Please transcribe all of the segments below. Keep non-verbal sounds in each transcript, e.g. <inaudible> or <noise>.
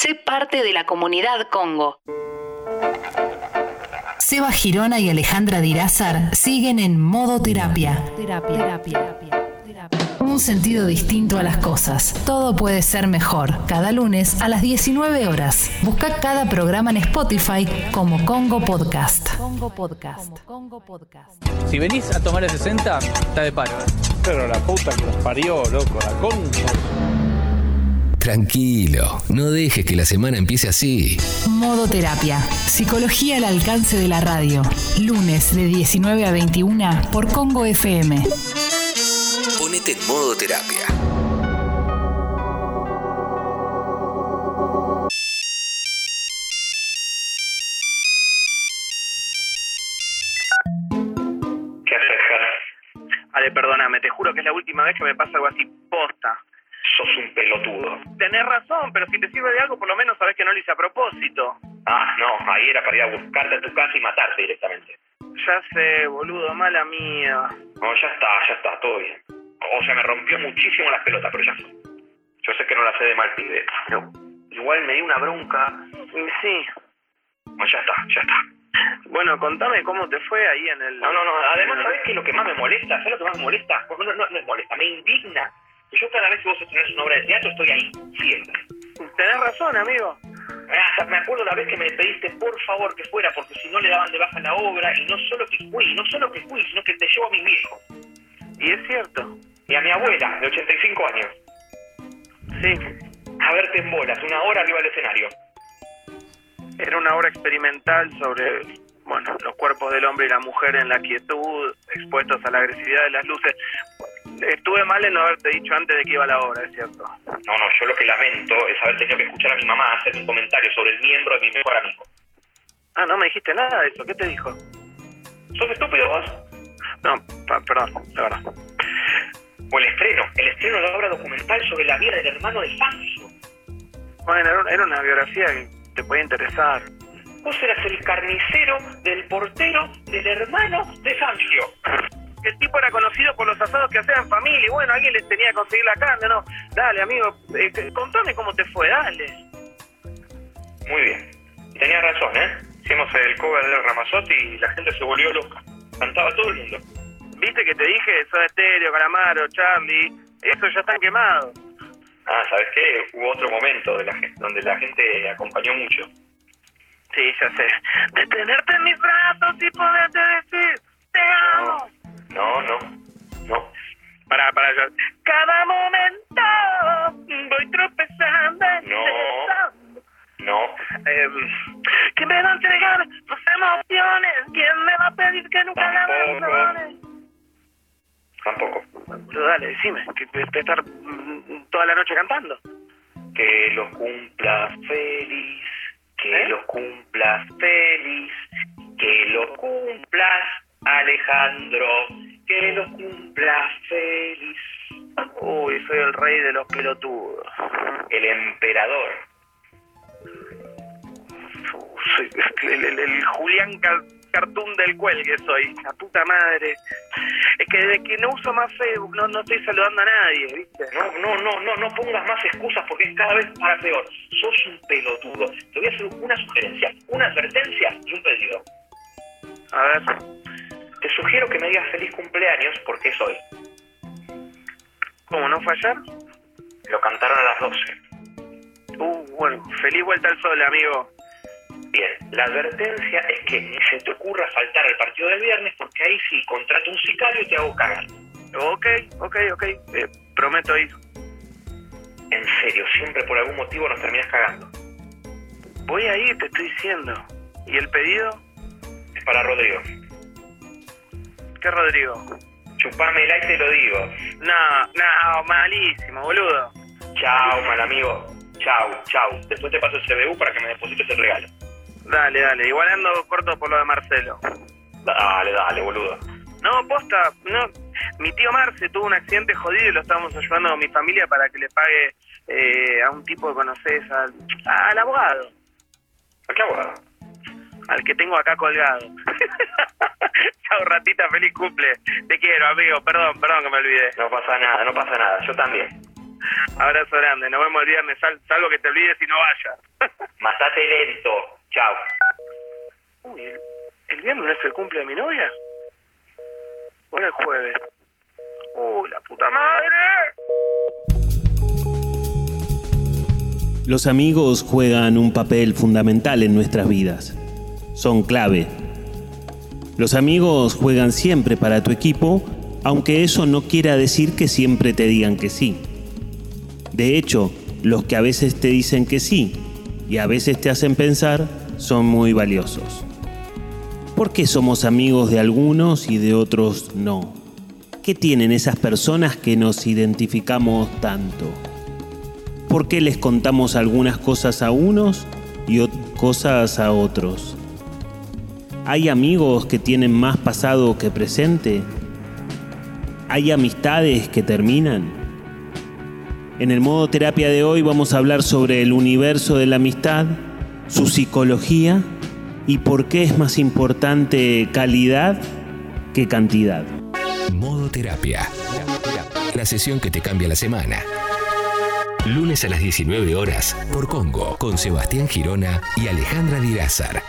Sé parte de la comunidad Congo. Seba Girona y Alejandra Dirázar siguen en modo terapia. Terapia, Un sentido distinto a las cosas. Todo puede ser mejor. Cada lunes a las 19 horas. Busca cada programa en Spotify como Congo Podcast. Congo Podcast. Congo Podcast. Si venís a tomar el 60, está de paro. Pero la puta que nos parió, loco, la Congo. Tranquilo, no dejes que la semana empiece así. Modo Terapia. Psicología al alcance de la radio. Lunes de 19 a 21 por Congo FM. Ponete en modo terapia. ¿Qué haces? Ale, perdóname, te juro que es la última vez que me pasa algo así posta. Sos un pelotudo. Tenés razón, pero si te sirve de algo, por lo menos sabés que no lo hice a propósito. Ah, no, ahí era para ir a buscarte a tu casa y matarte directamente. Ya sé, boludo, mala mía. No, ya está, ya está, todo bien. O sea, me rompió muchísimo las pelotas, pero ya fue. Yo sé que no la sé de mal pibe, pero igual me di una bronca. Sí. No, ya está, ya está. Bueno, contame cómo te fue ahí en el... No, no, no, además, ¿sabés qué es lo que más me molesta? ¿Sabés lo que más me molesta? No, no, no, no es molesta, me indigna. Yo cada vez que vos estrenás una obra de teatro estoy ahí, siempre. Tenés razón, amigo. Hasta me acuerdo la vez que me pediste por favor que fuera, porque si no le daban de baja la obra, y no solo que fui, no solo que fui, sino que te llevo a mi viejo. Y es cierto. Y a mi abuela, de 85 años. Sí. A verte en bolas, una hora arriba del escenario. Era una obra experimental sobre, bueno, los cuerpos del hombre y la mujer en la quietud, expuestos a la agresividad de las luces. Estuve mal en no haberte dicho antes de que iba la obra, es cierto. No, no, yo lo que lamento es haber tenido que escuchar a mi mamá hacer un comentario sobre el miembro de mi mejor amigo. Ah, no me dijiste nada de eso. ¿Qué te dijo? ¿Sos estúpido vos? No, perdón, la verdad. O el estreno, el estreno de la obra documental sobre la vida del hermano de Fancio. Bueno, era, una biografía que te podía interesar. Vos eras el carnicero del portero del hermano de Fancio. El tipo era conocido por los asados que hacía en familia y bueno, alguien les tenía que conseguir la carne, ¿no? Dale, amigo, eh, contame cómo te fue, dale. Muy bien. Y tenías razón, ¿eh? Hicimos el cover de Ramazotti y la gente se volvió loca. Cantaba todo el mundo. ¿Viste que te dije? Soda Estéreo, Calamaro, Charlie, eso ya están quemados. Ah, ¿sabes qué? Hubo otro momento de la gente, donde la gente acompañó mucho. Sí, ya sé. <laughs> De tenerte en mis brazos y poderte decir, te amo. No, no, no. Para, para, ya. Cada momento voy tropezando. No. No. Em, ¿Quién me va a entregar sus emociones? ¿Quién me va a pedir que nunca la Tampoco. abandone? Tampoco. Pero dale, decime, que te estar mm, toda la noche cantando. Que los cumpla feliz, que ¿Eh? los cumplas feliz, que los cumplas Alejandro, que los cumplas feliz. Uy, soy el rey de los pelotudos. El emperador. Soy el, el- el Julián Car- Cartoon del cuelgue soy, la puta madre. Es que desde que no uso más Facebook no, no estoy saludando a nadie, ¿viste? No, no, no, no, no pongas más excusas porque es cada vez para peor. Sos un pelotudo. Te voy a hacer una sugerencia, una advertencia y un pedido. A ver, Te sugiero que me digas feliz cumpleaños porque es hoy. ¿cómo no fue ayer? Lo cantaron a las 12. Uh, bueno, feliz vuelta al sol, amigo. Bien, la advertencia es que ni se te ocurra faltar al partido del viernes porque ahí sí contrato un sicario y te hago cagar. Ok, ok, ok, eh, prometo ir. En serio, siempre por algún motivo nos terminas cagando. Voy a ir, te estoy diciendo. ¿Y el pedido? Es para Rodrigo. ¿Qué, Rodrigo? Chupame el aire y te lo digo. No, no, malísimo, boludo. Chao, mal amigo. Chao, chao. Después te paso el CBU para que me deposites el regalo. Dale, dale, igual ando corto por lo de Marcelo. Dale, dale, boludo. No, posta, no. Mi tío Marce tuvo un accidente jodido y lo estábamos ayudando con mi familia para que le pague eh, a un tipo que conoces, al, al abogado, ¿A qué abogado? Al que tengo acá colgado. <laughs> Chao, ratita, feliz cumple. Te quiero, amigo, perdón, perdón que me olvidé. No pasa nada, no pasa nada. Yo también. Abrazo grande, nos vemos el viernes, sal- salvo que te olvides y no vayas. <laughs> Matate lento. Chao. Uy, ¿el, el viernes no es el cumple de mi novia? ¿O era el jueves? Uy, la puta madre. Los amigos juegan un papel fundamental en nuestras vidas. Son clave. Los amigos juegan siempre para tu equipo, aunque eso no quiera decir que siempre te digan que sí. De hecho, los que a veces te dicen que sí y a veces te hacen pensar son muy valiosos. ¿Por qué somos amigos de algunos y de otros no? ¿Qué tienen esas personas que nos identificamos tanto? ¿Por qué les contamos algunas cosas a unos y ot- cosas a otros? ¿Hay amigos que tienen más pasado que presente? ¿Hay amistades que terminan? En el modo terapia de hoy vamos a hablar sobre el universo de la amistad, su psicología y por qué es más importante calidad que cantidad. Modo terapia. La sesión que te cambia la semana. Lunes a las 19 horas por Congo con Sebastián Girona y Alejandra Dirázar.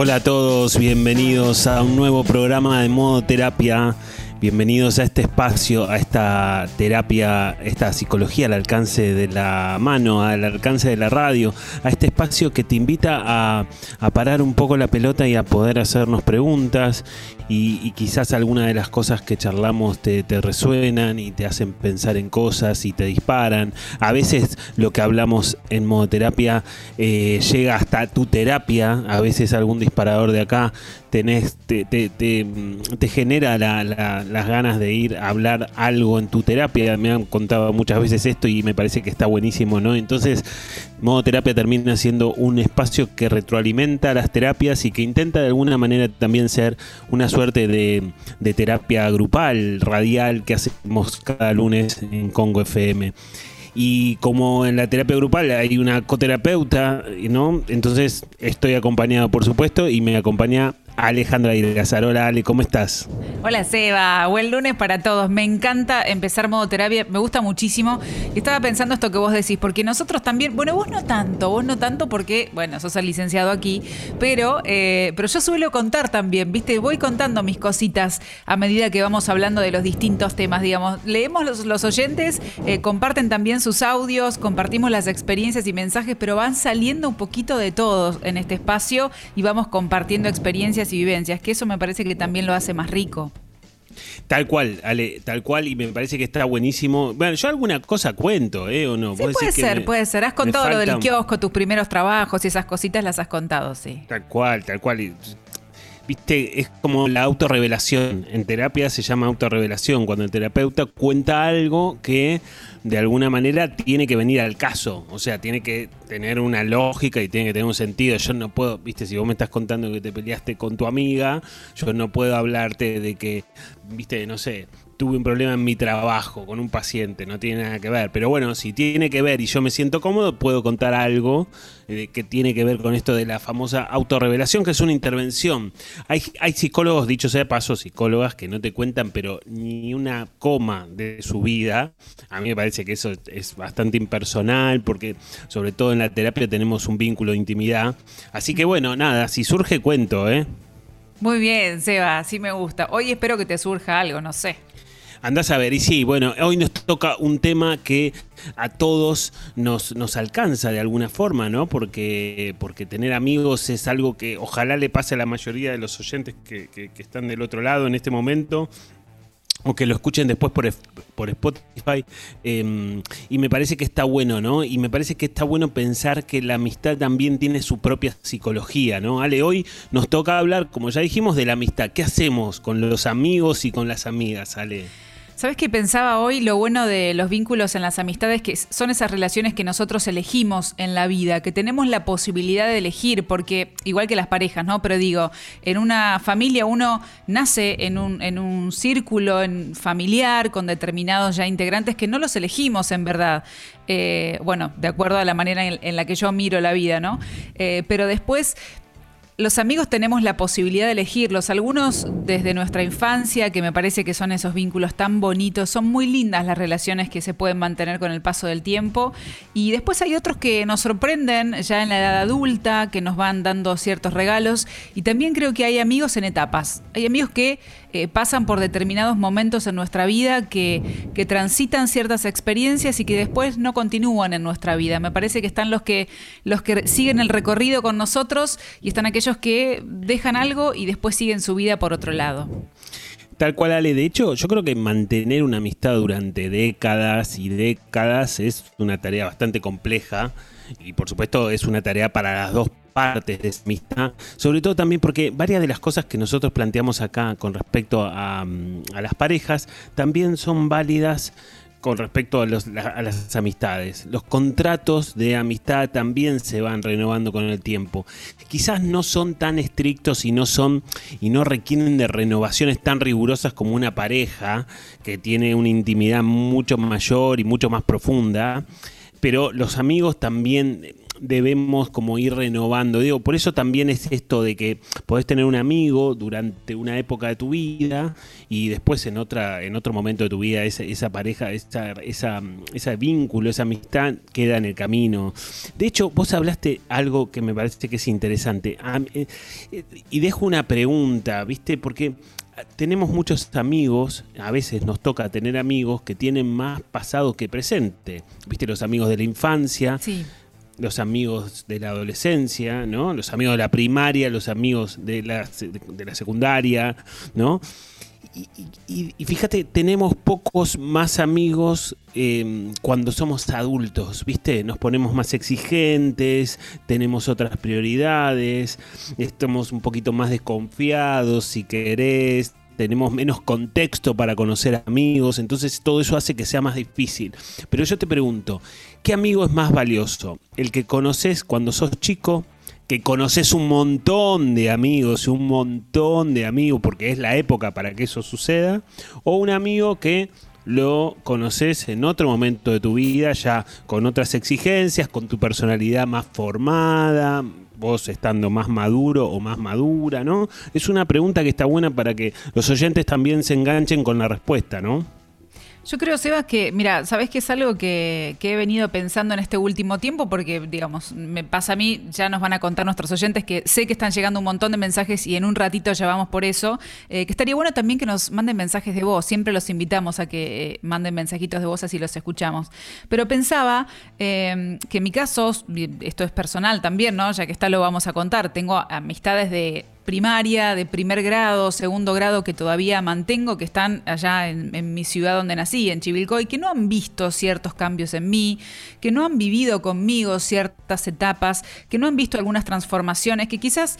Hola a todos, bienvenidos a un nuevo programa de modo terapia. Bienvenidos a este espacio, a esta terapia, esta psicología al alcance de la mano, al alcance de la radio, a este espacio que te invita a, parar un poco la pelota y a poder hacernos preguntas y, quizás alguna de las cosas que charlamos te, te resuenan y te hacen pensar en cosas y te disparan. A veces lo que hablamos en modo terapia eh, llega hasta tu terapia, a veces algún disparador de acá tenés, te, te, te, te genera la- la- las ganas de ir a hablar algo en tu terapia. Me han contado muchas veces esto y me parece que está buenísimo, ¿no? Entonces, modo terapia termina siendo un espacio que retroalimenta las terapias y que intenta de alguna manera también ser una suerte de, de terapia grupal, radial, que hacemos cada lunes en Congo FM. Y como en la terapia grupal hay una coterapeuta, ¿no? Entonces estoy acompañado, por supuesto, y me acompaña Alejandra Irgazar. Hola, Ale, ¿cómo estás? Hola Seba, buen lunes para todos. Me encanta empezar modo terapia, me gusta muchísimo. Estaba pensando esto que vos decís, porque nosotros también, bueno, vos no tanto, vos no tanto porque, bueno, sos el licenciado aquí, pero, eh, pero yo suelo contar también, ¿viste? Voy contando mis cositas a medida que vamos hablando de los distintos temas, digamos. Leemos los, los oyentes, eh, comparten también sus audios, compartimos las experiencias y mensajes, pero van saliendo un poquito de todos en este espacio y vamos compartiendo experiencias y vivencias, que eso me parece que también lo hace más rico. Tal cual, Ale, tal cual, y me parece que está buenísimo. Bueno, yo alguna cosa cuento, ¿eh? ¿O no? Sí, puede decís que ser, me- puede ser. Has contado lo del kiosco, tus primeros trabajos y esas cositas las has contado, sí. Tal cual, tal cual. Y, Viste, es como la autorrevelación. En terapia se llama autorrevelación, cuando el terapeuta cuenta algo que de alguna manera tiene que venir al caso. O sea, tiene que tener una lógica y tiene que tener un sentido. Yo no puedo, viste, si vos me estás contando que te peleaste con tu amiga, yo no puedo hablarte de que, viste, no sé, tuve un problema en mi trabajo con un paciente, no tiene nada que ver. Pero bueno, si tiene que ver y yo me siento cómodo, puedo contar algo eh, que tiene que ver con esto de la famosa autorrevelación, que es una intervención. Hay, hay psicólogos, dicho sea de paso, psicólogas que no te cuentan, pero ni una coma de su vida. A mí me parece que eso es bastante impersonal, porque sobre todo en la terapia tenemos un vínculo de intimidad. Así que bueno, nada, si surge cuento, ¿eh? Muy bien, Seba, sí me gusta. Hoy espero que te surja algo, no sé. Andás a ver, y sí, bueno, hoy nos toca un tema que a todos nos, nos alcanza de alguna forma, ¿no? Porque, porque tener amigos es algo que ojalá le pase a la mayoría de los oyentes que, que- que están del otro lado en este momento. O que lo escuchen después por, por Spotify. eh, y me parece que está bueno, ¿no? Y me parece que está bueno pensar que la amistad también tiene su propia psicología, ¿no? Ale, hoy nos toca hablar, como ya dijimos, de la amistad. ¿Qué hacemos con los amigos y con las amigas, Ale? ¿Sabes qué pensaba hoy? Lo bueno de los vínculos en las amistades que son esas relaciones que nosotros elegimos en la vida, que tenemos la posibilidad de elegir, porque igual que las parejas, ¿no? Pero digo, en una familia uno nace en un, en un círculo en familiar con determinados ya integrantes que no los elegimos en verdad. Eh, bueno, de acuerdo a la manera en, la que yo miro la vida, ¿no? Eh, pero después los amigos tenemos la posibilidad de elegirlos. Algunos desde nuestra infancia, que me parece que son esos vínculos tan bonitos, son muy lindas las relaciones que se pueden mantener con el paso del tiempo. Y después hay otros que nos sorprenden ya en la edad adulta, que nos van dando ciertos regalos. Y también creo que hay amigos en etapas. Hay amigos que eh, pasan por determinados momentos en nuestra vida, que, que transitan ciertas experiencias y que después no continúan en nuestra vida. Me parece que están los que, los que siguen el recorrido con nosotros y están aquellos que dejan algo y después siguen su vida por otro lado. Tal cual, Ale. De hecho, yo creo que mantener una amistad durante décadas y décadas es una tarea bastante compleja y por supuesto es una tarea para las dos partes de esa amistad, sobre todo también porque varias de las cosas que nosotros planteamos acá con respecto a, mm, las parejas también son válidas con respecto a, a, las amistades. Los contratos de amistad también se van renovando con el tiempo. Quizás no son tan estrictos y no son y no requieren de renovaciones tan rigurosas como una pareja que tiene una intimidad mucho mayor y mucho más profunda. Pero los amigos también debemos como ir renovando. Digo, por eso también es esto de que podés tener un amigo durante una época de tu vida y después en otra, en otro momento de tu vida esa, pareja, esa, esa, ese vínculo, esa amistad queda en el camino. De hecho, vos hablaste algo que me parece que es interesante. Eh, y dejo una pregunta, ¿viste? Porque tenemos muchos amigos, a veces nos toca tener amigos que tienen más pasado que presente. ¿Viste? Los amigos de la infancia. Sí los amigos de la adolescencia, ¿no? Los amigos de la primaria, los amigos de la, de la secundaria, ¿no? Y, fíjate, tenemos pocos más amigos em, cuando somos adultos, ¿viste? Nos ponemos más exigentes, tenemos otras prioridades, estamos un poquito más desconfiados, si querés, tenemos menos contexto para conocer amigos, entonces todo eso hace que sea más difícil. Pero yo te pregunto, ¿qué amigo es más valioso? ¿El que conoces cuando sos chico? que conoces un montón de amigos, un montón de amigos, porque es la época para que eso suceda, o un amigo que lo conoces en otro momento de tu vida, ya con otras exigencias, con tu personalidad más formada, vos estando más maduro o más madura, ¿no? Es una pregunta que está buena para que los oyentes también se enganchen con la respuesta, ¿no? Yo creo, Sebas, que, mira, sabes que es algo que, he venido pensando en este último tiempo, porque, digamos, me pasa a mí, ya nos van a contar nuestros oyentes que sé que están llegando un montón de mensajes y en un ratito ya vamos por eso, eh, que estaría bueno también que nos manden mensajes de voz, siempre los invitamos a que eh, manden mensajitos de voz así los escuchamos. Pero pensaba eh, que en mi caso, esto es personal también, ¿no? Ya que está lo vamos a contar, tengo amistades de primaria, de primer grado, segundo grado que todavía mantengo, que están allá en, mi ciudad donde nací, en Chivilcoy, que no han visto ciertos cambios en mí, que no han vivido conmigo ciertas etapas, que no han visto algunas transformaciones, que quizás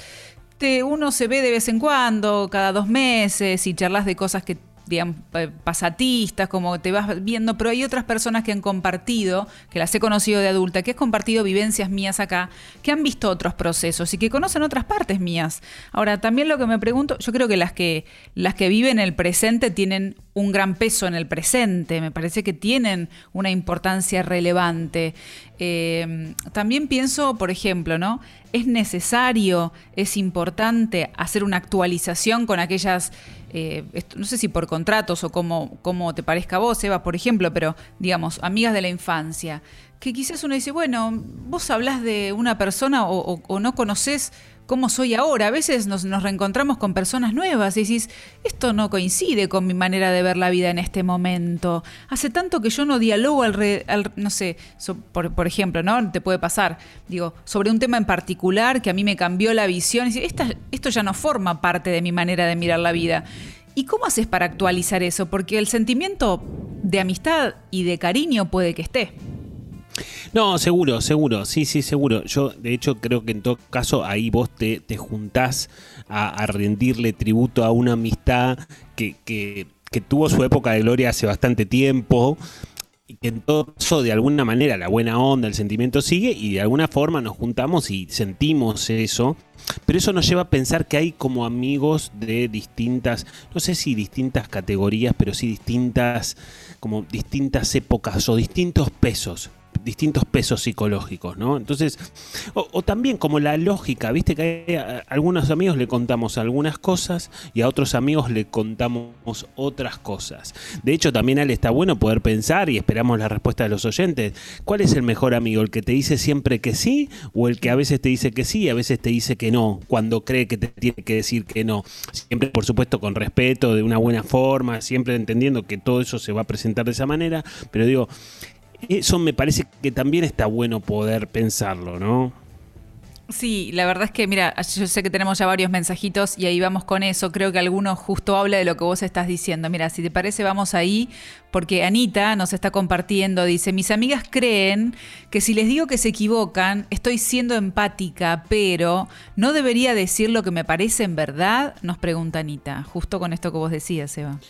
uno se ve de vez en cuando, cada dos meses, y charlas de cosas que digamos, pasatistas, como te vas viendo, pero hay otras personas que han compartido, que las he conocido de adulta, que han compartido vivencias mías acá, que han visto otros procesos y que conocen otras partes mías. Ahora, también lo que me pregunto, yo creo que las que, las que viven el presente tienen un gran peso en el presente, me parece que tienen una importancia relevante. Eh, también pienso, por ejemplo, ¿no? Es necesario, es importante hacer una actualización con aquellas, eh, no sé si por contratos o como, como te parezca a vos, Eva, por ejemplo, pero digamos, amigas de la infancia, que quizás uno dice, bueno, vos hablas de una persona o, o no conoces cómo soy ahora. A veces nos, reencontramos con personas nuevas y decís, esto no coincide con mi manera de ver la vida en este momento. Hace tanto que yo no dialogo al, no sé, por, ejemplo, ¿no? Te puede pasar, digo, sobre un tema en particular que a mí me cambió la visión y esto ya no forma parte de mi manera de mirar la vida. ¿Y cómo haces para actualizar eso? Porque el sentimiento de amistad y de cariño puede que esté. No, seguro, seguro, sí, sí, seguro. Yo, de hecho, creo que en todo caso ahí vos te, juntás a, rendirle tributo a una amistad que, que, que tuvo su época de gloria hace bastante tiempo y que en todo caso, de alguna manera, la buena onda, el sentimiento sigue y de alguna forma nos juntamos y sentimos eso. Pero eso nos lleva a pensar que hay como amigos de distintas, no sé si distintas categorías, pero sí distintas, como distintas épocas o distintos pesos distintos pesos psicológicos, ¿no? Entonces, o, también como la lógica, viste que a, algunos amigos le contamos algunas cosas y a otros amigos le contamos otras cosas. De hecho, también Ale está bueno poder pensar y esperamos la respuesta de los oyentes. ¿Cuál es el mejor amigo? ¿El que te dice siempre que sí o el que a veces te dice que sí y a veces te dice que no, cuando cree que te tiene que decir que no? Siempre, por supuesto, con respeto, de una buena forma, siempre entendiendo que todo eso se va a presentar de esa manera, pero digo, eso me parece que también está bueno poder pensarlo, ¿no? Sí, la verdad es que, mira, yo sé que tenemos ya varios mensajitos y ahí vamos con eso. Creo que alguno justo habla de lo que vos estás diciendo. Mira, si te parece, vamos ahí, porque Anita nos está compartiendo, dice, mis amigas creen que si les digo que se equivocan, estoy siendo empática, pero ¿no debería decir lo que me parece en verdad? Nos pregunta Anita, justo con esto que vos decías, Eva.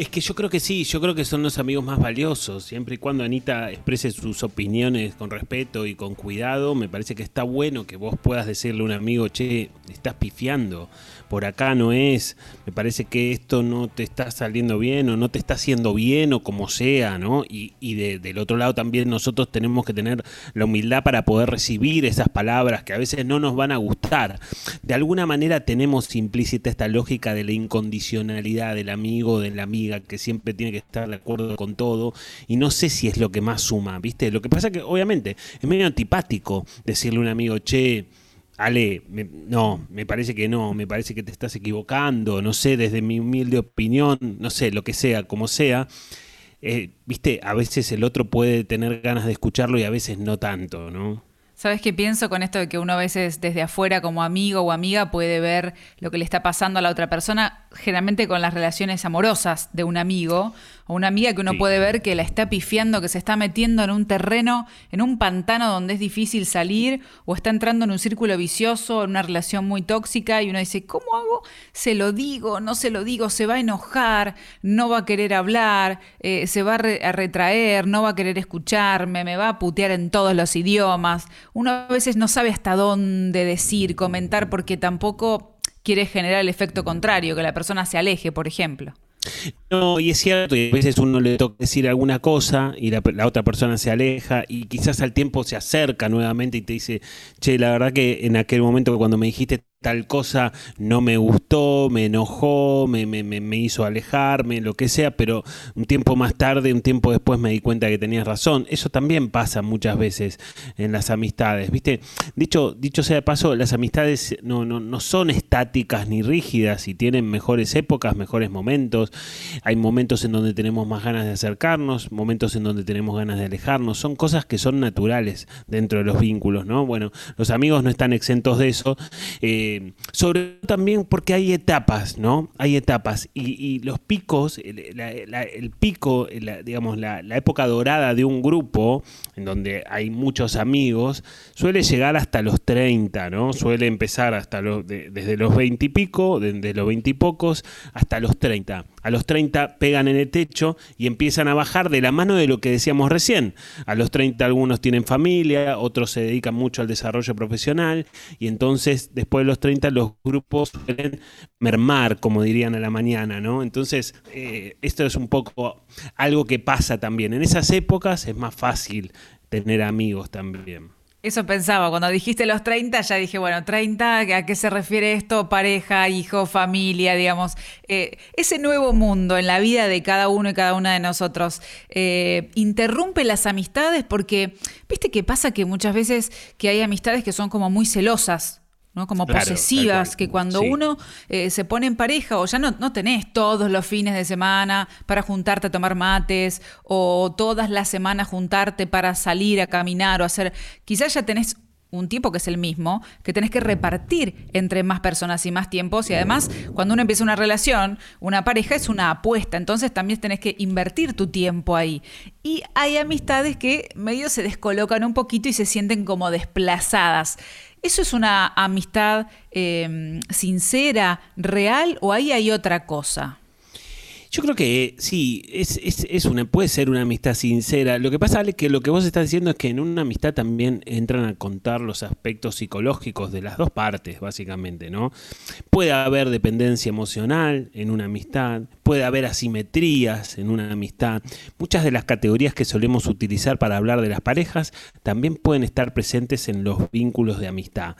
Es que yo creo que sí, yo creo que son los amigos más valiosos. Siempre y cuando Anita exprese sus opiniones con respeto y con cuidado, me parece que está bueno que vos puedas decirle a un amigo, che, estás pifiando por acá no es, me parece que esto no te está saliendo bien o no te está haciendo bien o como sea, ¿no? Y, del otro lado también nosotros tenemos que tener la humildad para poder recibir esas palabras que a veces no nos van a gustar. De alguna manera tenemos implícita esta lógica de la incondicionalidad del amigo de la amiga que siempre tiene que estar de acuerdo con todo y no sé si es lo que más suma, ¿viste? Lo que pasa que obviamente es medio antipático decirle a un amigo, che, Ale, no, me parece que no, me parece que te estás equivocando, no sé, desde mi humilde opinión, no sé, lo que sea, como sea. Eh, viste, a veces el otro puede tener ganas de escucharlo y a veces no tanto, ¿no? ¿Sabes qué pienso con esto de que uno a veces desde afuera como amigo o amiga puede ver lo que le está pasando a la otra persona, generalmente con las relaciones amorosas de un amigo o una amiga que uno puede ver que la está pifiando, que se está metiendo en un terreno, en un pantano donde es difícil salir, o está entrando en un círculo vicioso, en una relación muy tóxica, y uno dice, ¿cómo hago? Se lo digo, no se lo digo, se va a enojar, no va a querer hablar, eh, se va a, a retraer, no va a querer escucharme, me va a putear en todos los idiomas. Uno a veces no sabe hasta dónde decir, comentar, porque tampoco quiere generar el efecto contrario, que la persona se aleje, por ejemplo. No, y es cierto, y a veces uno le toca decir alguna cosa y la, otra persona se aleja y quizás al tiempo se acerca nuevamente y te dice, che, la verdad que en aquel momento cuando me dijiste tal cosa no me gustó, me enojó, me, me, me, hizo alejarme, lo que sea, pero un tiempo más tarde, un tiempo después me di cuenta que tenías razón. Eso también pasa muchas veces en las amistades, ¿viste? Dicho, dicho sea de paso, las amistades no, no, no son estáticas ni rígidas y tienen mejores épocas, mejores momentos. Hay momentos en donde tenemos más ganas de acercarnos, momentos en donde tenemos ganas de alejarnos. Son cosas que son naturales dentro de los vínculos, ¿no? Bueno, los amigos no están exentos de eso. Eh, eh, sobre todo también porque hay etapas, ¿no? Hay etapas y, los picos, el, pico, digamos, la, época dorada de un grupo, en donde hay muchos amigos, suele llegar hasta los 30, ¿no? Suele empezar hasta los, desde los 20 y pico, desde los 20 y pocos, hasta los 30 a los 30 pegan en el techo y empiezan a bajar de la mano de lo que decíamos recién. A los 30 algunos tienen familia, otros se dedican mucho al desarrollo profesional y entonces después de los 30 los grupos suelen mermar, como dirían a la mañana, ¿no? Entonces eh, esto es un poco algo que pasa también. En esas épocas es más fácil tener amigos también. Eso pensaba, cuando dijiste los 30, ya dije, bueno, 30, ¿a qué se refiere esto? Pareja, hijo, familia, digamos. Eh, ese nuevo mundo en la vida de cada uno y cada una de nosotros eh, interrumpe las amistades porque, viste que pasa que muchas veces que hay amistades que son como muy celosas ¿no? Como posesivas, que cuando uno eh, se pone en pareja o ya no, no tenés todos los fines de semana para juntarte a tomar mates o todas las semanas juntarte para salir a caminar o hacer, quizás ya tenés un tiempo que es el mismo, que tenés que repartir entre más personas y más tiempos. Y además, cuando uno empieza una relación, una pareja es una apuesta, entonces también tenés que invertir tu tiempo ahí. Y hay amistades que medio se descolocan un poquito y se sienten como desplazadas. ¿Eso es una amistad em, sincera, real o ahí hay otra cosa? Yo creo que sí, es, es, es, una, puede ser una amistad sincera. Lo que pasa es que lo que vos estás diciendo es que en una amistad también entran a contar los aspectos psicológicos de las dos partes, básicamente, ¿no? Puede haber dependencia emocional en una amistad, puede haber asimetrías en una amistad. Muchas de las categorías que solemos utilizar para hablar de las parejas también pueden estar presentes en los vínculos de amistad.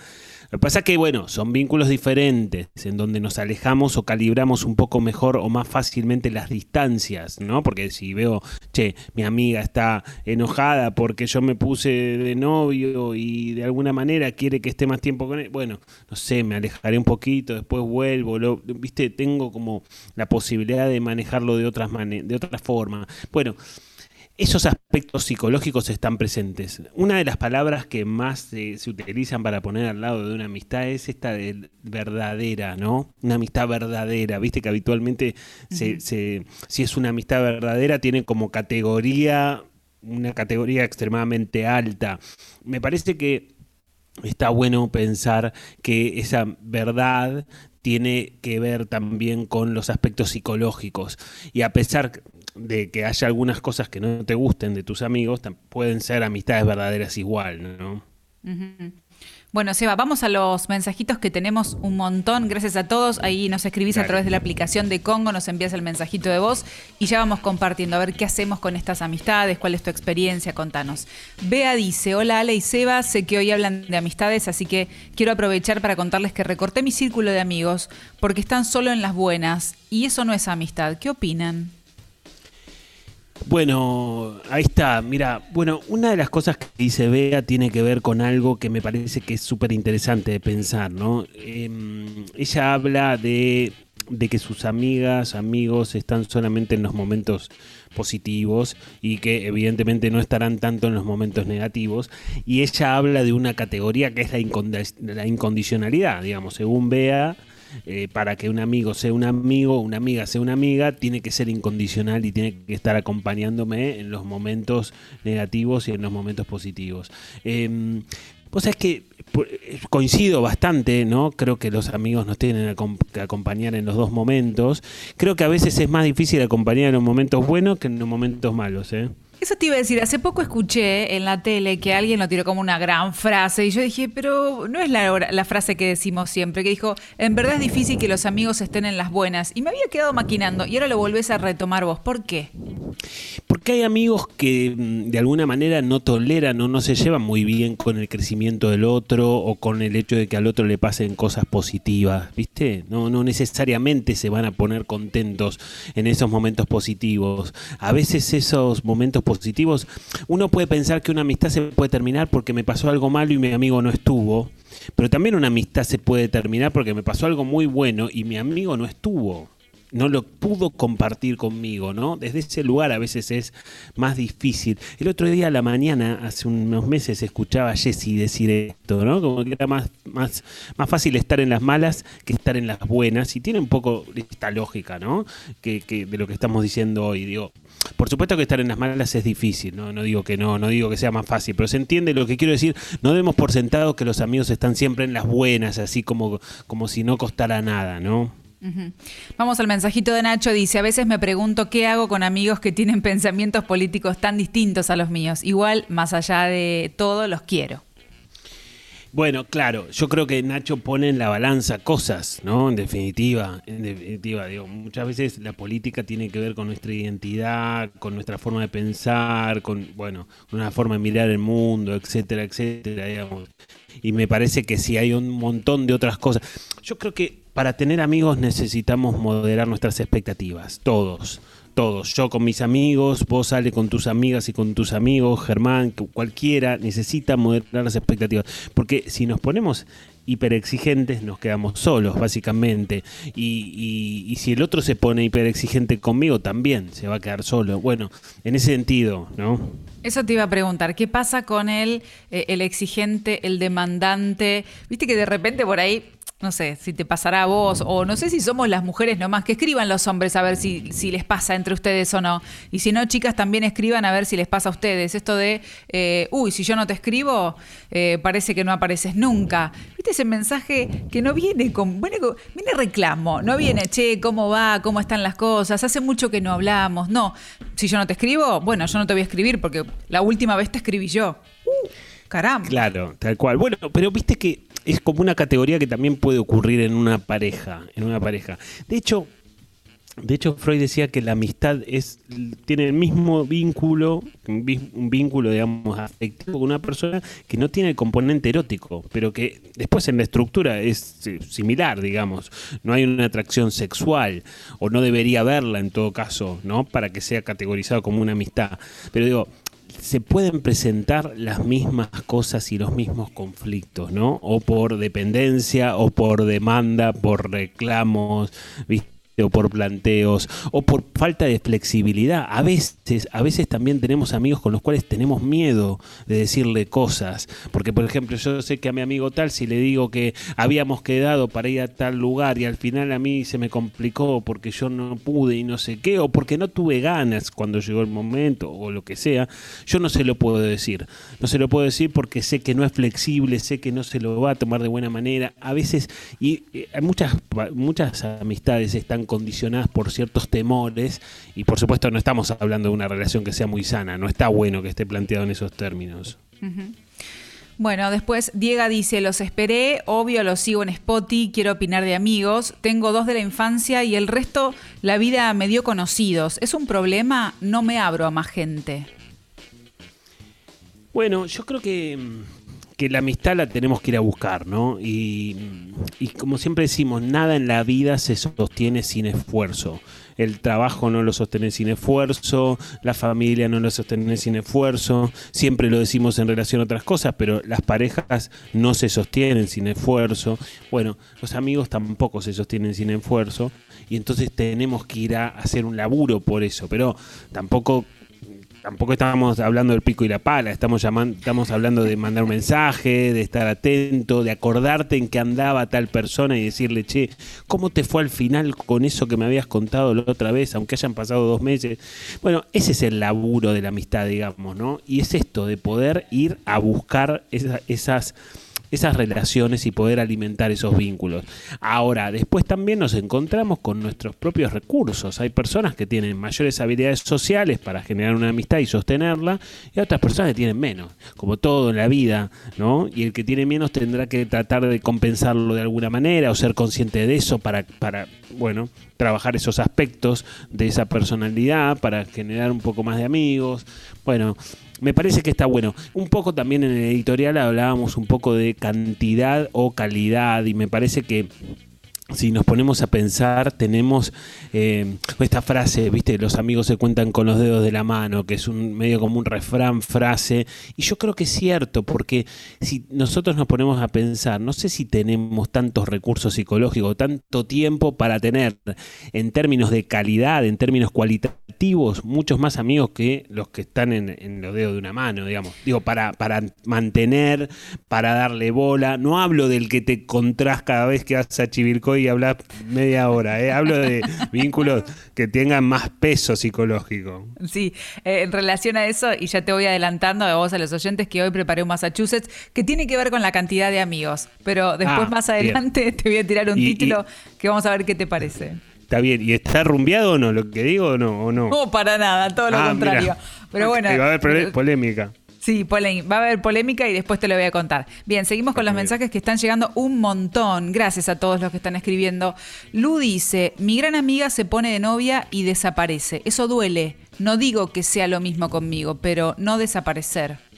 Lo que pasa es que, bueno, son vínculos diferentes, en donde nos alejamos o calibramos un poco mejor o más fácilmente las distancias, ¿no? Porque si veo, che, mi amiga está enojada porque yo me puse de novio y de alguna manera quiere que esté más tiempo con él, bueno, no sé, me alejaré un poquito, después vuelvo, lo, viste, tengo como la posibilidad de manejarlo de otras de otra forma. Bueno, esos aspectos psicológicos están presentes. Una de las palabras que más se utilizan para poner al lado de una amistad es esta de verdadera, ¿no? Una amistad verdadera. Viste que habitualmente si es una amistad verdadera tiene como categoría una categoría extremadamente alta. Me parece que está bueno pensar que esa verdad tiene que ver también con los aspectos psicológicos. Y a pesar de que haya algunas cosas que no te gusten de tus amigos, pueden ser amistades verdaderas igual, ¿no? Bueno, Seba, vamos a los mensajitos que tenemos un montón. Gracias a todos. Ahí nos escribís a través de la aplicación de Congo, nos envías el mensajito de voz y ya vamos compartiendo a ver qué hacemos con estas amistades, cuál es tu experiencia, contanos. Bea dice, hola Ale y Seba, sé que hoy hablan de amistades, así que quiero aprovechar para contarles que recorté mi círculo de amigos porque están solo en las buenas y eso no es amistad. ¿Qué opinan? Bueno, ahí está. Mira, bueno, una de las cosas que dice Bea tiene que ver con algo que me parece que es súper interesante de pensar, ¿no? Em, ella habla de, de que sus amigas, amigos están solamente en los momentos positivos y que evidentemente no estarán tanto en los momentos negativos. Y ella habla de una categoría que es la, la incondicionalidad, digamos, según Bea eh, para que un amigo sea un amigo, una amiga sea una amiga, tiene que ser incondicional y tiene que estar acompañándome en los momentos negativos y en los momentos positivos. Eh, Vos sabés que coincido bastante, ¿no? Creo que los amigos nos tienen que acompañar en los dos momentos. Creo que a veces es más difícil acompañar en los momentos buenos que en los momentos malos, ¿eh? Eso te iba a decir, hace poco escuché en la tele que alguien lo tiró como una gran frase y yo dije, pero no es la, frase que decimos siempre, que dijo, en verdad es difícil que los amigos estén en las buenas. Y me había quedado maquinando y ahora lo volvés a retomar vos. ¿Por qué? Porque hay amigos que mm, de alguna manera no toleran o no se llevan muy bien con el crecimiento del otro o con el hecho de que al otro le pasen cosas positivas, ¿viste? No, no necesariamente se van a poner contentos en esos momentos positivos. A veces esos momentos uno puede pensar que una amistad se puede terminar porque me pasó algo malo y mi amigo no estuvo, pero también una amistad se puede terminar porque me pasó algo muy bueno y mi amigo no estuvo no lo pudo compartir conmigo, ¿no? Desde ese lugar a veces es más difícil. El otro día a la mañana, hace unos meses, escuchaba a Jesse decir esto, ¿no? Como que era más, más, más fácil estar en las malas que estar en las buenas. Y tiene un poco esta lógica, ¿no? Que de lo que estamos diciendo hoy. Digo, por supuesto que estar en las malas es difícil, ¿no? no digo que no, no digo que sea más fácil, pero se entiende lo que quiero decir. No demos por sentado que los amigos están siempre en las buenas, así como, como si no costara nada, ¿no? Vamos al mensajito de Nacho, dice, a veces me pregunto qué hago con amigos que tienen <laughs> pensamientos políticos tan distintos a los míos. Igual, más allá de todo, los quiero. Bueno, claro, yo creo que Nacho pone en la balanza cosas, ¿no? En definitiva, en definitiva, digo, muchas veces la política tiene que ver con nuestra identidad, con nuestra forma de pensar, con, bueno, una forma de mirar el mundo, etcétera, etcétera, digamos. Y me parece que sí hay un montón de otras cosas. Yo creo que para tener amigos necesitamos moderar nuestras expectativas, todos todos. Yo con mis amigos, vos sale con tus amigas y con tus amigos, Germán, cualquiera, necesita moderar las expectativas. Porque si nos ponemos hiperexigentes, nos quedamos solos, básicamente. Y, si el otro se pone hiperexigente conmigo, también se va a quedar solo. Bueno, en ese sentido, ¿no? Eso te iba a preguntar, ¿qué pasa con el, eh, el exigente, el demandante? Viste que de repente por ahí no sé, si te pasará a vos, o no sé si somos las mujeres nomás, que escriban los hombres a ver si, si les pasa entre ustedes o no. Y si no, chicas, también escriban a ver si les pasa a ustedes. Esto de, eh, uy, si yo no te escribo, eh, parece que no apareces nunca. ¿Viste ese mensaje que no viene con, viene viene reclamo, no viene, che, ¿cómo va? ¿Cómo están las cosas? Hace mucho que no hablamos. No, si yo no te escribo, bueno, yo no te voy a escribir porque la última vez te escribí yo. Uh, caramba. Claro, tal cual. Bueno, pero viste que es como una categoría que también puede ocurrir en una pareja, en una pareja. De hecho, de hecho Freud decía que la amistad es tiene el mismo vínculo, un vínculo digamos afectivo con una persona que no tiene el componente erótico, pero que después en la estructura es similar, digamos. No hay una atracción sexual o no debería haberla en todo caso, ¿no? Para que sea categorizado como una amistad. Pero digo, se pueden presentar las mismas cosas y los mismos conflictos, ¿no? O por dependencia, o por demanda, por reclamos, ¿viste? O por planteos o por falta de flexibilidad. A veces, a veces también tenemos amigos con los cuales tenemos miedo de decirle cosas, porque por ejemplo, yo sé que a mi amigo tal si le digo que habíamos quedado para ir a tal lugar y al final a mí se me complicó porque yo no pude y no sé qué o porque no tuve ganas cuando llegó el momento o lo que sea, yo no se lo puedo decir. No se lo puedo decir porque sé que no es flexible, sé que no se lo va a tomar de buena manera. A veces y eh, hay muchas muchas amistades están condicionadas por ciertos temores y por supuesto no estamos hablando de una relación que sea muy sana, no está bueno que esté planteado en esos términos. Bueno, después Diego dice, los esperé, obvio los sigo en Spotify, quiero opinar de amigos, tengo dos de la infancia y el resto la vida me dio conocidos. ¿Es un problema? No me abro a más gente. Bueno, yo creo que que la amistad la tenemos que ir a buscar, ¿no? Y, como siempre decimos, nada en la vida se sostiene sin esfuerzo. El trabajo no lo sostiene sin esfuerzo, la familia no lo sostiene sin esfuerzo, siempre lo decimos en relación a otras cosas, pero las parejas no se sostienen sin esfuerzo. Bueno, los amigos tampoco se sostienen sin esfuerzo y entonces tenemos que ir a hacer un laburo por eso, pero tampoco tampoco estábamos hablando del pico y la pala, estamos, llamando, estamos hablando de mandar un mensaje, de estar atento, de acordarte en qué andaba tal persona y decirle, che, ¿cómo te fue al final con eso que me habías contado la otra vez, aunque hayan pasado dos meses? Bueno, ese es el laburo de la amistad, digamos, ¿no? Y es esto, de poder ir a buscar esas esas relaciones y poder alimentar esos vínculos. Ahora, después también nos encontramos con nuestros propios recursos. Hay personas que tienen mayores habilidades sociales para generar una amistad y sostenerla, y otras personas que tienen menos, como todo en la vida, ¿no? Y el que tiene menos tendrá que tratar de compensarlo de alguna manera o ser consciente de eso para, para bueno, trabajar esos aspectos de esa personalidad, para generar un poco más de amigos. Bueno, me parece que está bueno. Un poco también en el editorial hablábamos un poco de cantidad o calidad y me parece que si nos ponemos a pensar, tenemos eh, esta frase, viste, los amigos se cuentan con los dedos de la mano, que es un medio como un refrán, frase, y yo creo que es cierto, porque si nosotros nos ponemos a pensar, no sé si tenemos tantos recursos psicológicos, tanto tiempo para tener, en términos de calidad, en términos cualitativos, muchos más amigos que los que están en, los dedos de una mano, digamos. Digo, para, para mantener, para darle bola, no hablo del que te encontrás cada vez que vas a Chivilcoy y hablar media hora. ¿eh? Hablo de <laughs> vínculos que tengan más peso psicológico. Sí, eh, en relación a eso, y ya te voy adelantando a vos, a los oyentes, que hoy preparé un Massachusetts que tiene que ver con la cantidad de amigos. Pero después, ah, más adelante, te voy a tirar un título que vamos a ver qué te parece. Está bien, ¿y está rumbeado o no lo que digo o no? ¿O no? no para nada, todo lo ah, contrario. Pero <laughs> bueno. va a haber polémica. Sí, va a haber polémica y después te lo voy a contar. Bien, seguimos con los mensajes que están llegando un montón. Gracias a todos los que están escribiendo. Lu dice, mi gran amiga se pone de novia y desaparece. Eso duele. No digo que sea lo mismo conmigo, pero no desaparecer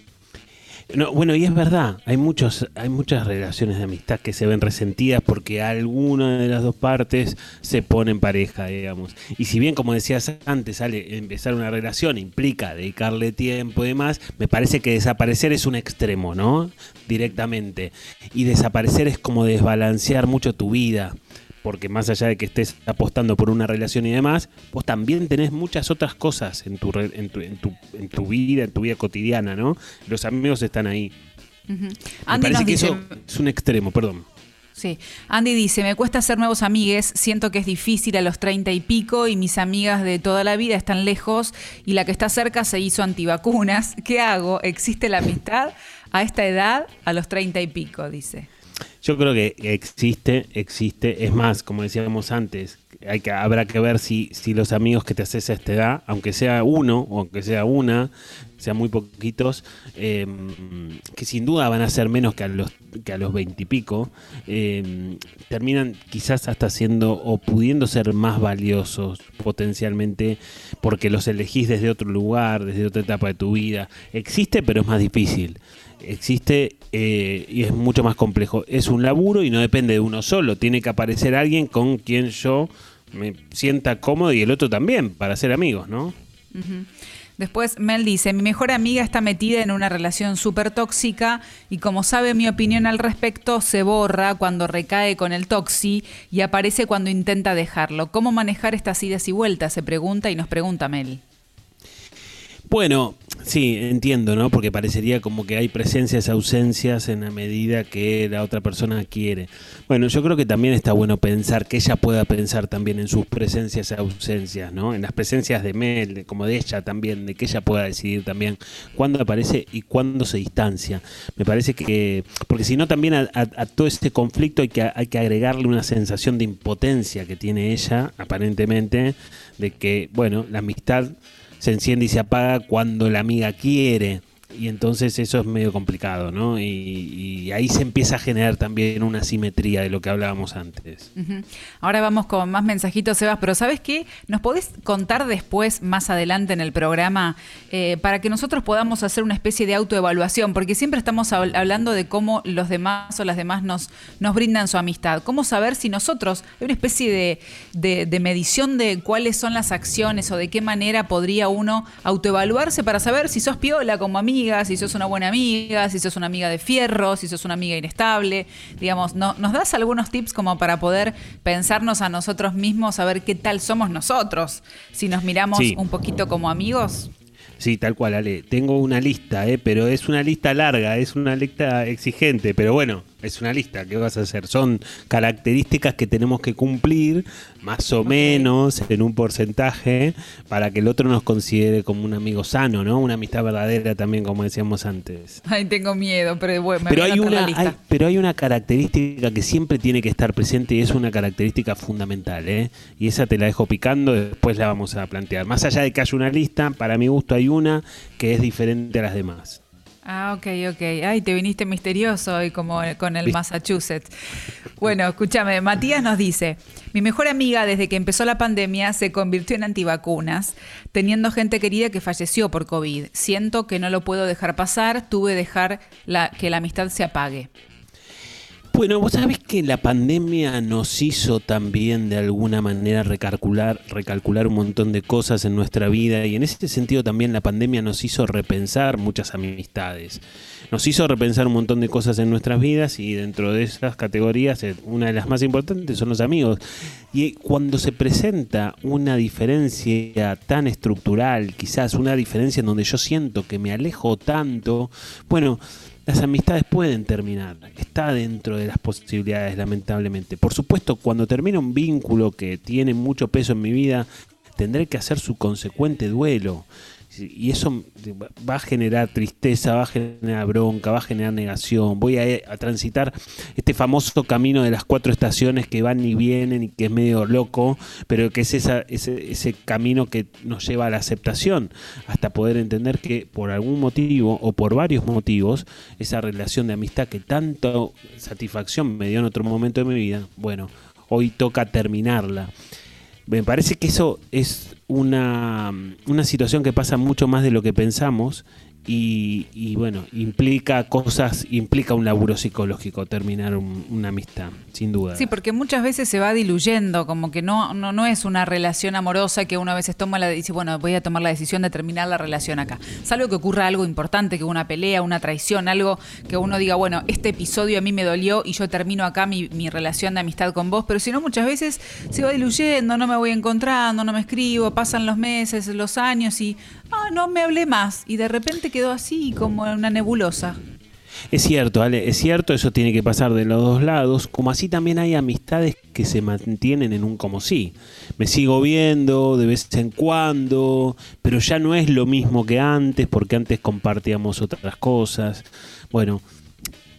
bueno, y es verdad, hay muchos, hay muchas relaciones de amistad que se ven resentidas porque alguna de las dos partes se pone en pareja, digamos. Y si bien, como decías antes, sale empezar una relación implica dedicarle tiempo y demás, me parece que desaparecer es un extremo, ¿no? Directamente. Y desaparecer es como desbalancear mucho tu vida porque más allá de que estés apostando por una relación y demás, vos también tenés muchas otras cosas en tu, en tu, en tu, en tu vida, en tu vida cotidiana, ¿no? Los amigos están ahí. Me parece que eso es un extremo, perdón. Sí. Andy dice, me cuesta hacer nuevos amigues, siento que es difícil a los treinta y pico y mis amigas de toda la vida están lejos y la que está cerca se hizo antivacunas. ¿Qué hago? ¿Existe la amistad a esta edad, a los treinta y pico? Dice. Yo creo que existe, existe. Es más, como decíamos antes, hay que, habrá que ver si, si los amigos que te haces a esta edad, aunque sea uno o aunque sea una, sean muy poquitos, eh, que sin duda van a ser menos que a los veintipico, eh, terminan quizás hasta siendo o pudiendo ser más valiosos potencialmente porque los elegís desde otro lugar, desde otra etapa de tu vida. Existe, pero es más difícil. Existe eh, y es mucho más complejo. Es un laburo y no depende de uno solo. Tiene que aparecer alguien con quien yo me sienta cómodo y el otro también, para ser amigos, ¿no? Después Mel dice, mi mejor amiga está metida en una relación súper tóxica y como sabe mi opinión al respecto, se borra cuando recae con el toxi y aparece cuando intenta dejarlo. ¿Cómo manejar estas idas y vueltas? Se pregunta y nos pregunta Mel. Bueno, sí, entiendo, ¿no? Porque parecería como que hay presencias, ausencias en la medida que la otra persona quiere. Bueno, yo creo que también está bueno pensar, que ella pueda pensar también en sus presencias ausencias, ¿no? En las presencias de Mel, como de ella también, de que ella pueda decidir también cuándo aparece y cuándo se distancia. Me parece que, porque si no también a, a, todo este conflicto hay que, hay que agregarle una sensación de impotencia que tiene ella, aparentemente, de que, bueno, la amistad se enciende y se apaga cuando la amiga quiere. Y entonces eso es medio complicado, ¿no? Y, ahí se empieza a generar también una simetría de lo que hablábamos antes. Ahora vamos con más mensajitos, Sebas, pero ¿sabes qué? ¿Nos podés contar después, más adelante en el programa, eh, para que nosotros podamos hacer una especie de autoevaluación? Porque siempre estamos hablando de cómo los demás o las demás nos, nos brindan su amistad. ¿Cómo saber si nosotros, hay una especie de, medición de cuáles son las acciones o de qué manera podría uno autoevaluarse para saber si sos piola como amiga? si sos una buena amiga, si sos una amiga de fierro, si sos una amiga inestable. Digamos, ¿no, ¿nos das algunos tips como para poder pensarnos a nosotros mismos, a ver qué tal somos nosotros? Si nos miramos un poquito como amigos. Sí, tal cual, Ale. Tengo una lista, ¿eh? pero es una lista larga, es una lista exigente, pero bueno, es una lista, ¿qué vas a hacer? Son características que tenemos que cumplir, más o menos, en un porcentaje, para que el otro nos considere como un amigo sano, ¿no? Una amistad verdadera también, como decíamos antes. Ay, tengo miedo, pero bueno, me pero hay una, pero hay una característica que siempre tiene que estar presente y es una característica fundamental, ¿eh? Y esa te la dejo picando, después la vamos a plantear. Más allá de que haya una lista, para mi gusto hay una que es diferente a las demás. Ah, ok, ok. Ay, te viniste misterioso hoy como con el Massachusetts. Bueno, escúchame, Matías nos dice, mi mejor amiga desde que empezó la pandemia se convirtió en antivacunas, teniendo gente querida que falleció por COVID. Siento que no lo puedo dejar pasar, tuve que dejar la, que la amistad se apague. Bueno, vos sabés que la pandemia nos hizo también de alguna manera recalcular, recalcular un montón de cosas en nuestra vida y en ese sentido también la pandemia nos hizo repensar muchas amistades. Nos hizo repensar un montón de cosas en nuestras vidas y dentro de esas categorías eh, una de las más importantes son los amigos. Y cuando se presenta una diferencia tan estructural, quizás una diferencia en donde yo siento que me alejo tanto, bueno, las amistades pueden terminar. Está dentro de las posibilidades, lamentablemente. Por supuesto, cuando termina un vínculo que tiene mucho peso en mi vida, tendré que hacer su consecuente duelo y eso va a generar tristeza, va a generar bronca, va a generar negación. Voy a, transitar este famoso camino de las cuatro estaciones que van y vienen y que es medio loco, pero que es esa, ese, ese camino que nos lleva a la aceptación, hasta poder entender que por algún motivo o por varios motivos, esa relación de amistad que tanto satisfacción me dio en otro momento de mi vida, bueno, hoy toca terminarla. Me parece que eso es una, una situación que pasa mucho más de lo que pensamos y, bueno, implica cosas, implica un laburo psicológico terminar una amistad, sin duda. Sí, porque muchas veces se va diluyendo, como que no, no, no es una relación amorosa que uno a veces toma la dice, bueno, voy a tomar la decisión de terminar la relación acá. Salvo que ocurra algo importante, que una pelea, una traición, algo que uno diga, bueno, este episodio a mí me dolió y yo termino acá mi, mi relación de amistad con vos, pero si no, muchas veces se va diluyendo, no me voy encontrando, no me escribo, pasan los meses, los años y ah, no me hablé más. Y de repente quedó así como una nebulosa. Es cierto, Ale, es cierto, eso tiene que pasar de los dos lados, como así también hay amistades que se mantienen en un como sí. Me sigo viendo de vez en cuando, pero ya no es lo mismo que antes, porque antes compartíamos otras cosas. Bueno,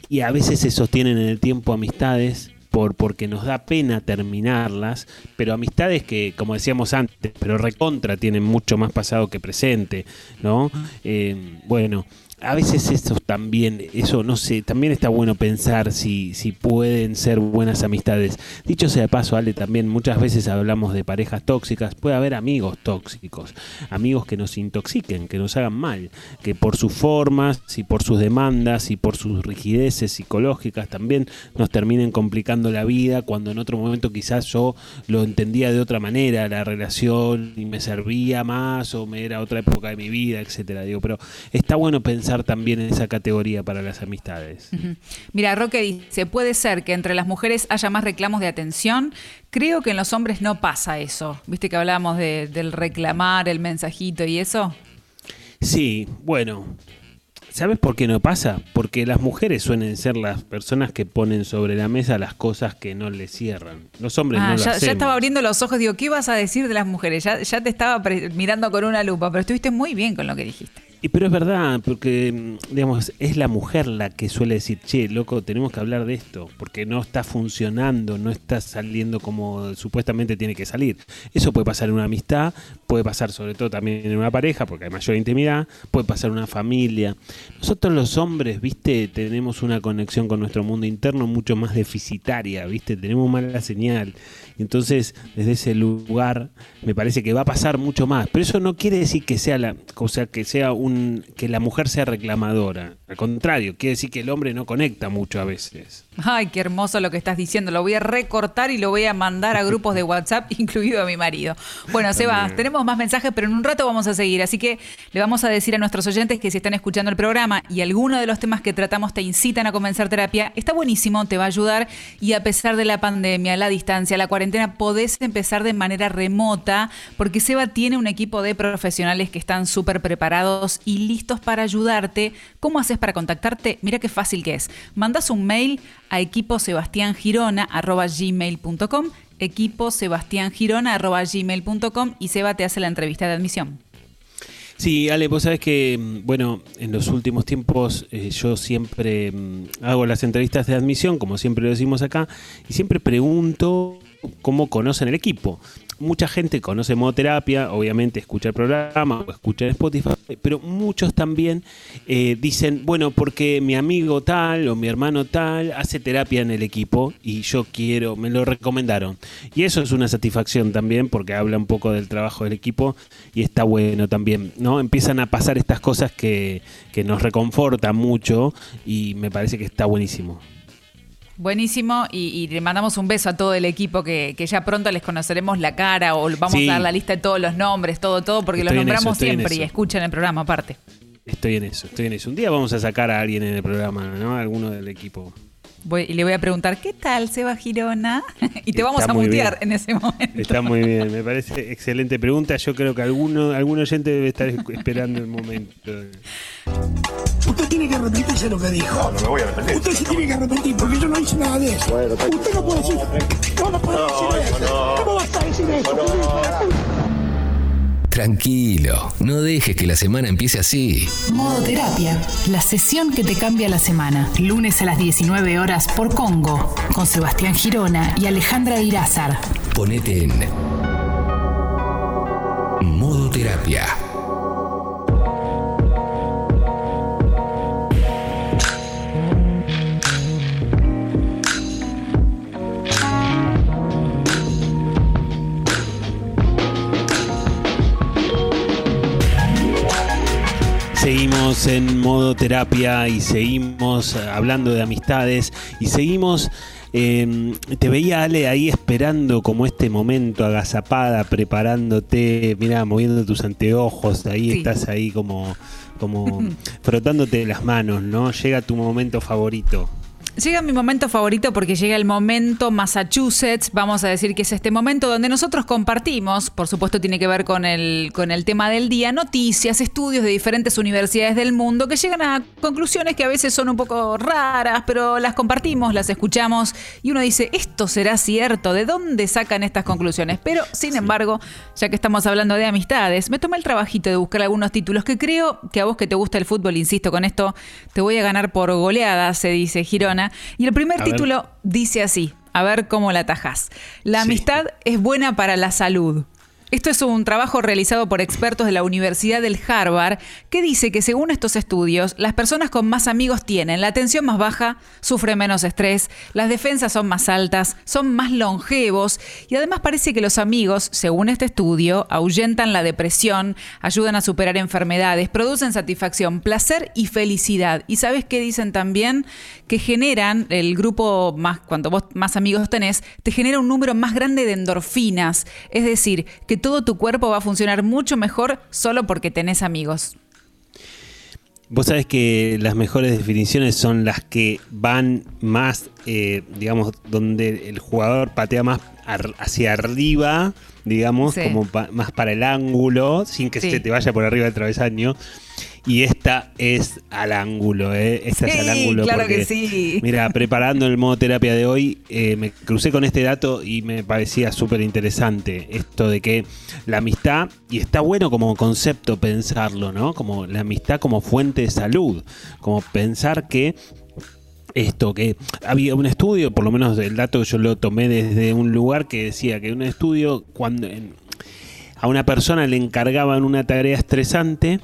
y a veces se sostienen en el tiempo amistades por, porque nos da pena terminarlas, pero amistades que, como decíamos antes, pero recontra tienen mucho más pasado que presente, ¿no? Eh, bueno, a veces eso también, eso no sé, también está bueno pensar si, si pueden ser buenas amistades. Dicho sea de paso, Ale, también muchas veces hablamos de parejas tóxicas, puede haber amigos tóxicos, amigos que nos intoxiquen, que nos hagan mal, que por sus formas y por sus demandas y por sus rigideces psicológicas también nos terminen complicando la vida cuando en otro momento quizás yo lo entendía de otra manera, la relación y me servía más o me era otra época de mi vida, etcétera. Digo, pero está bueno pensar también en esa categoría para las amistades. Mira, Roque dice, puede ser que entre las mujeres haya más reclamos de atención. Creo que en los hombres no pasa eso. ¿Viste que hablábamos del reclamar, el mensajito y eso? Sí, bueno, ¿Sabes por qué no pasa? Porque las mujeres suelen ser las personas que ponen sobre la mesa las cosas que no le cierran. Los hombres ah, no lo ya, hacemos. ya estaba abriendo los ojos, digo, ¿qué vas a decir de las mujeres? Ya, ya te estaba mirando con una lupa, pero estuviste muy bien con lo que dijiste. Y pero es verdad, porque digamos, es la mujer la que suele decir, che, loco, tenemos que hablar de esto, porque no está funcionando, no está saliendo como supuestamente tiene que salir. Eso puede pasar en una amistad, puede pasar sobre todo también en una pareja, porque hay mayor intimidad, puede pasar en una familia. Nosotros los hombres, viste, tenemos una conexión con nuestro mundo interno mucho más deficitaria, viste, tenemos mala señal. Entonces, desde ese lugar, me parece que va a pasar mucho más. Pero eso no quiere decir que sea la, o sea, que sea un, que la mujer sea reclamadora. Al contrario, quiere decir que el hombre no conecta mucho a veces. Ay, qué hermoso lo que estás diciendo. Lo voy a recortar y lo voy a mandar a grupos de <laughs> WhatsApp, incluido a mi marido. Bueno, Seba, tenemos más mensajes, pero en un rato vamos a seguir. Así que le vamos a decir a nuestros oyentes que si están escuchando el programa y alguno de los temas que tratamos te incitan a comenzar terapia, está buenísimo, te va a ayudar. Y a pesar de la pandemia, la distancia, la cuarentena, podés empezar de manera remota, porque Seba tiene un equipo de profesionales que están súper preparados y listos para ayudarte. ¿Cómo haces para contactarte? Mira qué fácil que es. Mandas un mail a equiposebastiangirona.gmail.com equiposebastiangirona.gmail.com y Seba te hace la entrevista de admisión. Sí, Ale, vos sabés que, mm, bueno, en los últimos tiempos eh, yo siempre mm, hago las entrevistas de admisión, como siempre lo decimos acá, y siempre pregunto cómo conocen el equipo. Mucha gente conoce modoterapia, obviamente escucha el programa o escucha en Spotify, pero muchos también eh, dicen, bueno, porque mi amigo tal o mi hermano tal hace terapia en el equipo y yo quiero, me lo recomendaron. Y eso es una satisfacción también porque habla un poco del trabajo del equipo y está bueno también, ¿no? Empiezan a pasar estas cosas que, que nos reconfortan mucho y me parece que está buenísimo. Buenísimo, y, y le mandamos un beso a todo el equipo que, que ya pronto les conoceremos la cara o vamos Sí. a dar la lista de todos los nombres, todo, todo, porque Estoy los eso, nombramos siempre y escuchan el programa aparte. Estoy en eso, estoy en eso. Un día vamos a sacar a alguien en el programa, ¿no? Alguno del equipo. Voy- y le voy a preguntar, ¿qué tal, Seba Girona? <laughs> y te vamos Está a mutear bien. en ese momento. Está muy <laughs> bien, me parece excelente pregunta. Yo creo que alguno, algún oyente debe estar esperando el momento. Usted tiene que arrepentirse de lo que dijo. No, no me voy a arrepentir. Usted se tiene que arrepentir porque yo no hice nada de eso. Usted no puede decir. No, no puede decir eso. ¿Cómo vas a decir eso? Tranquilo, no dejes que la semana empiece así. Modo Terapia, la sesión que te cambia la semana. Lunes a las 19 horas por Congo, con Sebastián Girona y Alejandra Irázar. Ponete en modo terapia. En modo terapia y seguimos hablando de amistades y seguimos. eh, te veía Ale ahí esperando como este momento agazapada, preparándote, mira, moviendo tus anteojos, ahí Sí. estás ahí como, como <laughs> frotándote las manos, ¿no? Llega tu momento favorito. Llega mi momento favorito porque llega el momento Massachusetts, vamos a decir que es este momento donde nosotros compartimos, por supuesto tiene que ver con el, con el tema del día, noticias, estudios de diferentes universidades del mundo que llegan a conclusiones que a veces son un poco raras, pero las compartimos, las escuchamos y uno dice, ¿esto será cierto? ¿De dónde sacan estas conclusiones? Pero, sin embargo, ya que estamos hablando de amistades, me tomé el trabajito de buscar algunos títulos que creo que a vos que te gusta el fútbol, insisto con esto, te voy a ganar por goleada, se dice Girona. Y el primer título dice así, a ver cómo la tajas. La amistad es buena para la salud. Esto es un trabajo realizado por expertos de la Universidad del Harvard que dice que según estos estudios, las personas con más amigos tienen la atención más baja, sufren menos estrés, las defensas son más altas, son más longevos y además parece que los amigos, según este estudio, ahuyentan la depresión, ayudan a superar enfermedades, producen satisfacción, placer y felicidad. ¿Y sabes qué dicen también? Que generan el grupo más, cuando vos más amigos tenés, te genera un número más grande de endorfinas, es decir, que todo tu cuerpo va a funcionar mucho mejor solo porque tenés amigos. Vos sabés que las mejores definiciones son las que van más, eh, digamos, donde el jugador patea más hacia arriba, digamos, como más para el ángulo, sin que se te vaya por arriba del travesaño. Y esta es al ángulo, ¿eh? Esta es al ángulo. Claro que sí. Mira, preparando el modo terapia de hoy, eh, me crucé con este dato y me parecía súper interesante. Esto de que la amistad, y está bueno como concepto pensarlo, ¿no? Como la amistad como fuente de salud. Como pensar que esto, que había un estudio, por lo menos el dato yo lo tomé desde un lugar que decía que un estudio cuando a una persona le encargaban una tarea estresante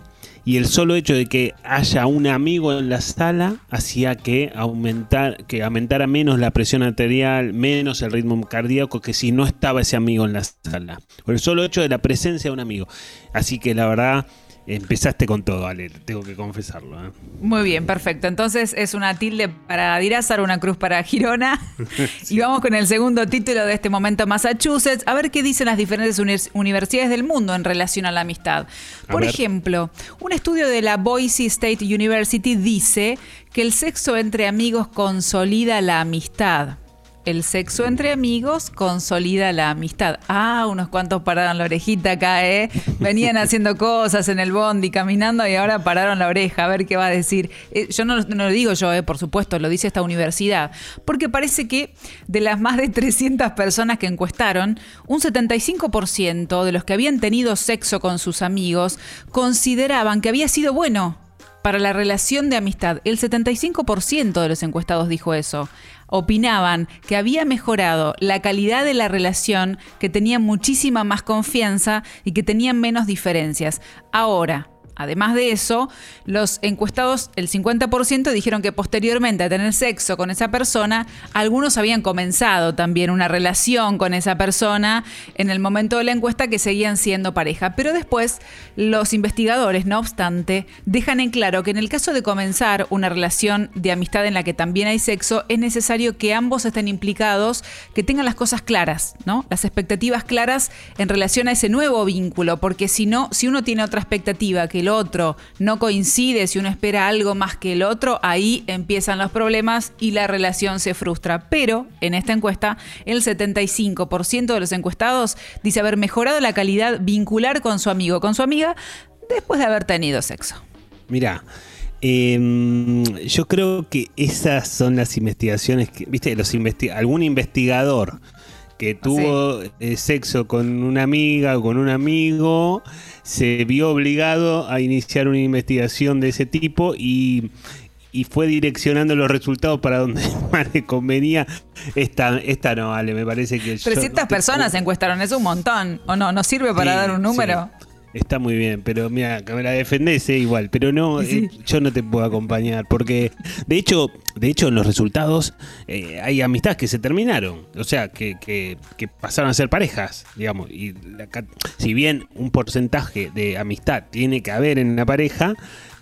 y el solo hecho de que haya un amigo en la sala hacía que, aumentar, que aumentara menos la presión arterial, menos el ritmo cardíaco que si no estaba ese amigo en la sala. Por el solo hecho de la presencia de un amigo. Así que la verdad Empezaste con todo, Ale, tengo que confesarlo. ¿eh? Muy bien, perfecto. Entonces es una tilde para Dirázar, una cruz para Girona. <laughs> Y vamos con el segundo título de este momento, Massachusetts, a ver qué dicen las diferentes universidades del mundo en relación a la amistad. Por ejemplo, un estudio de la Boise State University dice que el sexo entre amigos consolida la amistad el sexo entre amigos consolida la amistad. Ah, unos cuantos pararon la orejita acá, ¿eh? Venían <laughs> haciendo cosas en el bondi, caminando y ahora pararon la oreja, a ver qué va a decir. Eh, yo no, no, lo digo yo, ¿eh? por supuesto, lo dice esta universidad, porque parece que de las más de 300 personas que encuestaron, un 75% de los que habían tenido sexo con sus amigos consideraban que había sido bueno para la relación de amistad. El 75% de los encuestados dijo eso opinaban que había mejorado la calidad de la relación, que tenían muchísima más confianza y que tenían menos diferencias. Ahora, Además de eso, los encuestados, el 50% dijeron que posteriormente a tener sexo con esa persona, algunos habían comenzado también una relación con esa persona en el momento de la encuesta que seguían siendo pareja. Pero después, los investigadores, no obstante, dejan en claro que en el caso de comenzar una relación de amistad en la que también hay sexo, es necesario que ambos estén implicados, que tengan las cosas claras, ¿no? Las expectativas claras en relación a ese nuevo vínculo, porque si no, si uno tiene otra expectativa que el otro no coincide, si uno espera algo más que el otro, ahí empiezan los problemas y la relación se frustra. Pero en esta encuesta, el 75% de los encuestados dice haber mejorado la calidad vincular con su amigo, con su amiga, después de haber tenido sexo. Mira, em, yo creo que esas son las investigaciones que, viste, los algún investigador que tuvo eh, sexo con una amiga o con un amigo se vio obligado a iniciar una investigación de ese tipo y, fue direccionando los resultados para donde <laughs> más le convenía. Esta, esta no vale, me parece que... 300 personas se encuestaron, es un montón. ¿O no? ¿No sirve para dar un número? Está muy bien, pero mira, que me la defendés eh, igual, pero no, eh, yo no te puedo acompañar, porque de hecho, de hecho en los resultados eh, hay amistades que se terminaron, o sea, que, que, pasaron a ser parejas, digamos, y si bien un porcentaje de amistad tiene que haber en una pareja,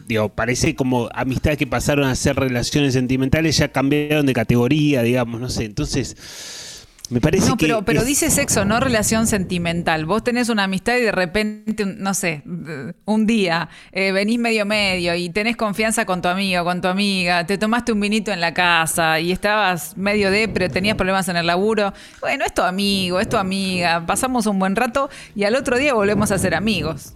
digo, parece como amistades que pasaron a ser relaciones sentimentales ya cambiaron de categoría, digamos, no sé, entonces Me parece no, que. pero, pero es- dice sexo, no relación sentimental. Vos tenés una amistad y de repente, no sé, un día eh, venís medio medio y tenés confianza con tu amigo, con tu amiga, te tomaste un vinito en la casa y estabas medio de, pero tenías problemas en el laburo. Bueno, es tu amigo, es tu amiga, pasamos un buen rato y al otro día volvemos a ser amigos.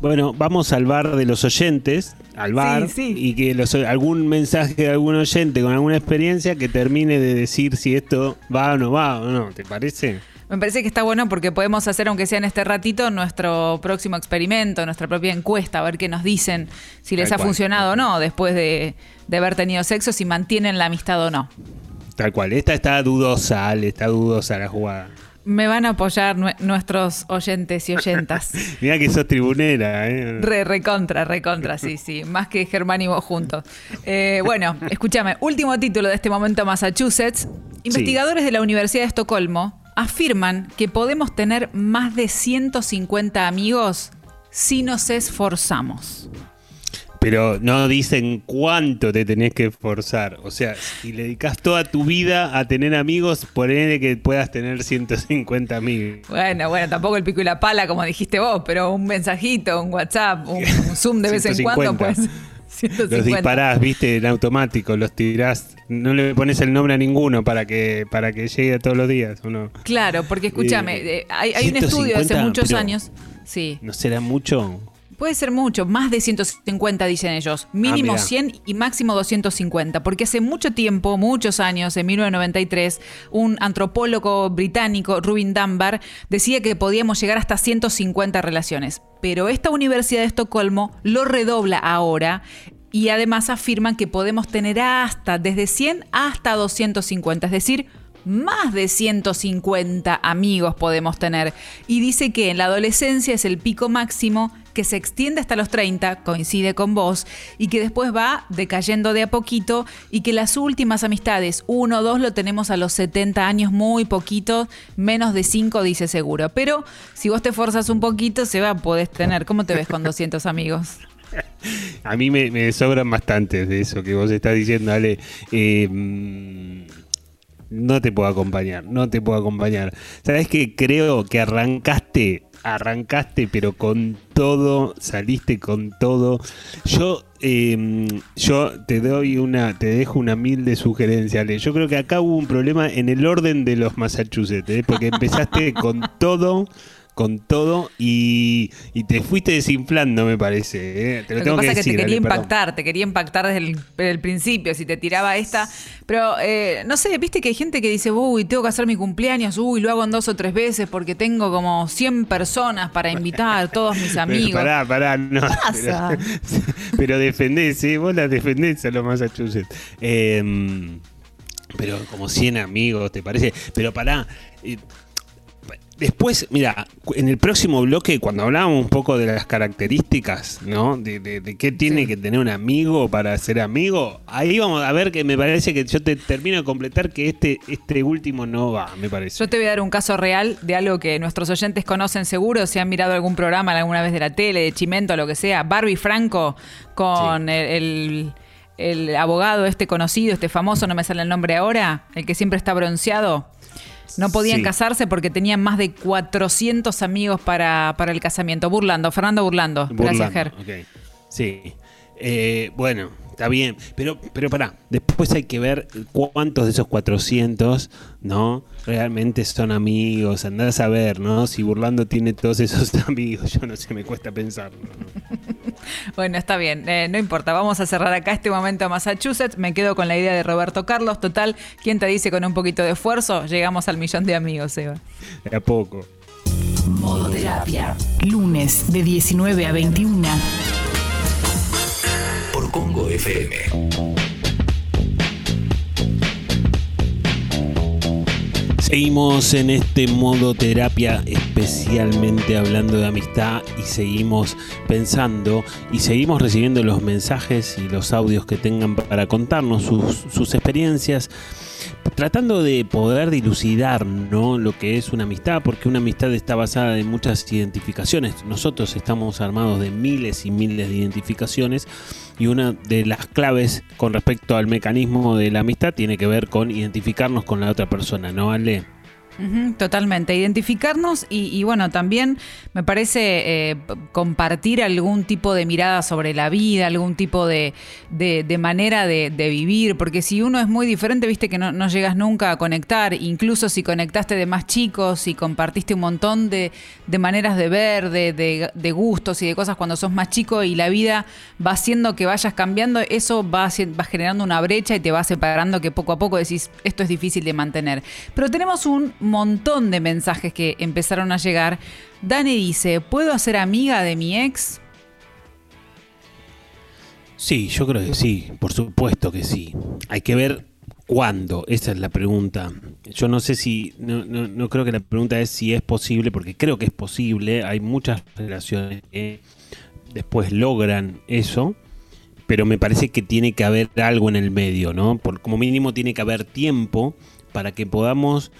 Bueno, vamos al bar de los oyentes, al bar, Sí, sí. y que los- algún mensaje de algún oyente con alguna experiencia que termine de decir si esto va o no va o no, ¿te parece? Me parece que está bueno porque podemos hacer, aunque sea en este ratito, nuestro próximo experimento, nuestra propia encuesta, a ver qué nos dicen, si les Tal ha cual. funcionado o no después de, de haber tenido sexo, si mantienen la amistad o no. Tal cual, esta está dudosa, Ale, está dudosa la jugada. Me van a apoyar nue- nuestros oyentes y oyentas. <laughs> Mira que sos tribunera, ¿eh? Re, recontra, recontra, sí, sí. Más que Germán y vos juntos. Eh, bueno, escúchame. Último título de este momento Massachusetts. Investigadores de la Universidad de Estocolmo afirman que podemos tener más de 150 amigos si nos esforzamos. Pero no dicen cuánto te tenés que esforzar. O sea, si le dedicas toda tu vida a tener amigos, ponele que puedas tener 150 amigos. Bueno, bueno, tampoco el pico y la pala, como dijiste vos, pero un mensajito, un WhatsApp, un, un Zoom de vez en cuando, 150. pues. Los 150. disparás, viste, en automático, los tirás, no le pones el nombre a ninguno para que para que llegue a todos los días, ¿o no? Claro, porque escúchame, Eh, eh, hay, un estudio de hace 150, muchos años. Sí. ¿No será mucho? Puede ser mucho, más de 150 dicen ellos, mínimo Ah, mirá. 100 y máximo 250, porque hace mucho tiempo, muchos años, en 1993, un antropólogo británico, Rubin Dunbar, decía que podíamos llegar hasta 150 relaciones, pero esta Universidad de Estocolmo lo redobla ahora y además afirman que podemos tener hasta desde 100 hasta 250, es decir, más de 150 amigos podemos tener. Y dice que en la adolescencia es el pico máximo, que se extiende hasta los 30, coincide con vos, y que después va decayendo de a poquito, y que las últimas amistades, uno o dos, lo tenemos a los 70 años, muy poquito, menos de 5 dice seguro. Pero si vos te forzas un poquito, se va, podés tener. ¿Cómo te ves con 200 amigos? A mí me, sobran bastantes de eso que vos estás diciendo, Ale. Eh, mm, no te puedo acompañar, no te puedo acompañar. ¿Sabes que Creo que arrancaste, arrancaste, pero con todo, saliste con todo. Yo, eh, yo te doy una, te dejo una mil de sugerencia, Ale. Yo creo que acá hubo un problema en el orden de los Massachusetts, ¿eh? porque <laughs> empezaste con todo. Con todo y, y te fuiste desinflando, me parece. ¿eh? Te lo, Lo que tengo pasa es que decir, te quería perdón. impactar, te quería impactar desde el, desde el principio, si te tiraba esta. Pero, eh, no sé, viste que hay gente que dice, uy, tengo que hacer mi cumpleaños, uy, lo hago en dos o tres veces porque tengo como 100 personas para invitar, todos mis <laughs> Pero amigos. Pará, pará, no. pasa? Pero, <laughs> pero defendés, ¿eh? Vos la defendés a los Massachusetts. Eh, pero como 100 amigos, ¿te parece? Pero pará. Después, mira, en el próximo bloque, cuando hablábamos un poco de las características, ¿no? De, de- de qué tiene que tener un amigo para ser amigo, ahí vamos a ver que me parece que yo te termino de completar que este, este último no va, me parece. Yo te voy a dar un caso real de algo que nuestros oyentes conocen seguro, si han mirado algún programa alguna vez de la tele, de Chimento, lo que sea. Barbie Franco con el, el- el abogado este conocido, este famoso, no me sale el nombre ahora, el que siempre está bronceado. No podían Sí. casarse porque tenían más de 400 amigos para, para el casamiento. Burlando, Fernando Burlando. Gracias, Ger. Burlando. Sí. Eh, bueno, está bien. Pero, pero pará, después hay que ver cuántos de esos 400, ¿no? Realmente son amigos. Andás a ver, ¿no? Si Burlando tiene todos esos <laughs> amigos. Yo no sé, me cuesta pensarlo. ¿no? <laughs> Bueno, está bien, eh, no importa. Vamos a cerrar acá este momento a Massachusetts. Me quedo con la idea de Roberto Carlos. Total, ¿quién te dice con un poquito de esfuerzo llegamos al millón de amigos, Eva? De a poco. Modo terapia. Lunes de 19 a 21. Por Congo FM. Seguimos en este modo terapia, especialmente hablando de amistad y seguimos pensando y seguimos recibiendo los mensajes y los audios que tengan para contarnos sus, sus experiencias, tratando de poder dilucidar ¿no? lo que es una amistad, porque una amistad está basada en muchas identificaciones. Nosotros estamos armados de miles y miles de identificaciones y una de las claves con respecto al mecanismo de la amistad tiene que ver con identificarnos con la otra persona, ¿no, Ale? Totalmente, identificarnos y, y bueno, también me parece eh, compartir algún tipo de mirada sobre la vida, algún tipo de, de- manera de, vivir, porque si uno es muy diferente, viste que no, llegas nunca a conectar, incluso si conectaste de más chicos, si compartiste un montón de, maneras de ver, de, gustos y de cosas cuando sos más chico y la vida va haciendo que vayas cambiando, eso va, va generando una brecha y te va separando que poco a poco decís, esto es difícil de mantener. Pero tenemos un montón de mensajes que empezaron a llegar. Dani dice, ¿puedo ser amiga de mi ex? Sí, yo creo que sí, por supuesto que sí. Hay que ver cuándo, esa es la pregunta. Yo no sé si, no, no, no creo que la pregunta es si es posible, porque creo que es posible. Hay muchas relaciones que después logran eso, pero me parece que tiene que haber algo en el medio, ¿no? Por, como mínimo tiene que haber tiempo para que podamos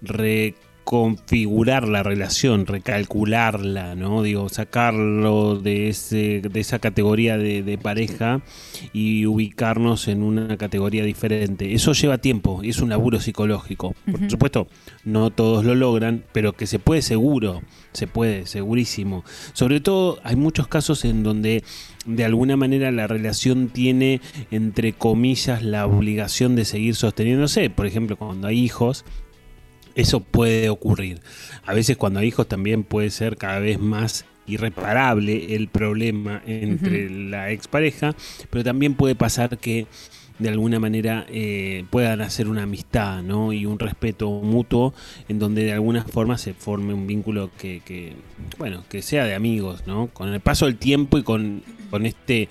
reconfigurar la relación, recalcularla, ¿no? Digo, sacarlo de, ese, de esa categoría de, de pareja y ubicarnos en una categoría diferente. Eso lleva tiempo y es un laburo psicológico. Por supuesto, no todos lo logran, pero que se puede seguro, se puede, segurísimo. Sobre todo hay muchos casos en donde de alguna manera la relación tiene, entre comillas, la obligación de seguir sosteniéndose. Por ejemplo, cuando hay hijos, eso puede ocurrir. A veces cuando hay hijos también puede ser cada vez más irreparable el problema entre la expareja, pero también puede pasar que de alguna manera eh, puedan hacer una amistad ¿no? y un respeto mutuo en donde de alguna forma se forme un vínculo que, que, bueno que sea de amigos ¿no? con el paso del tiempo y con, con este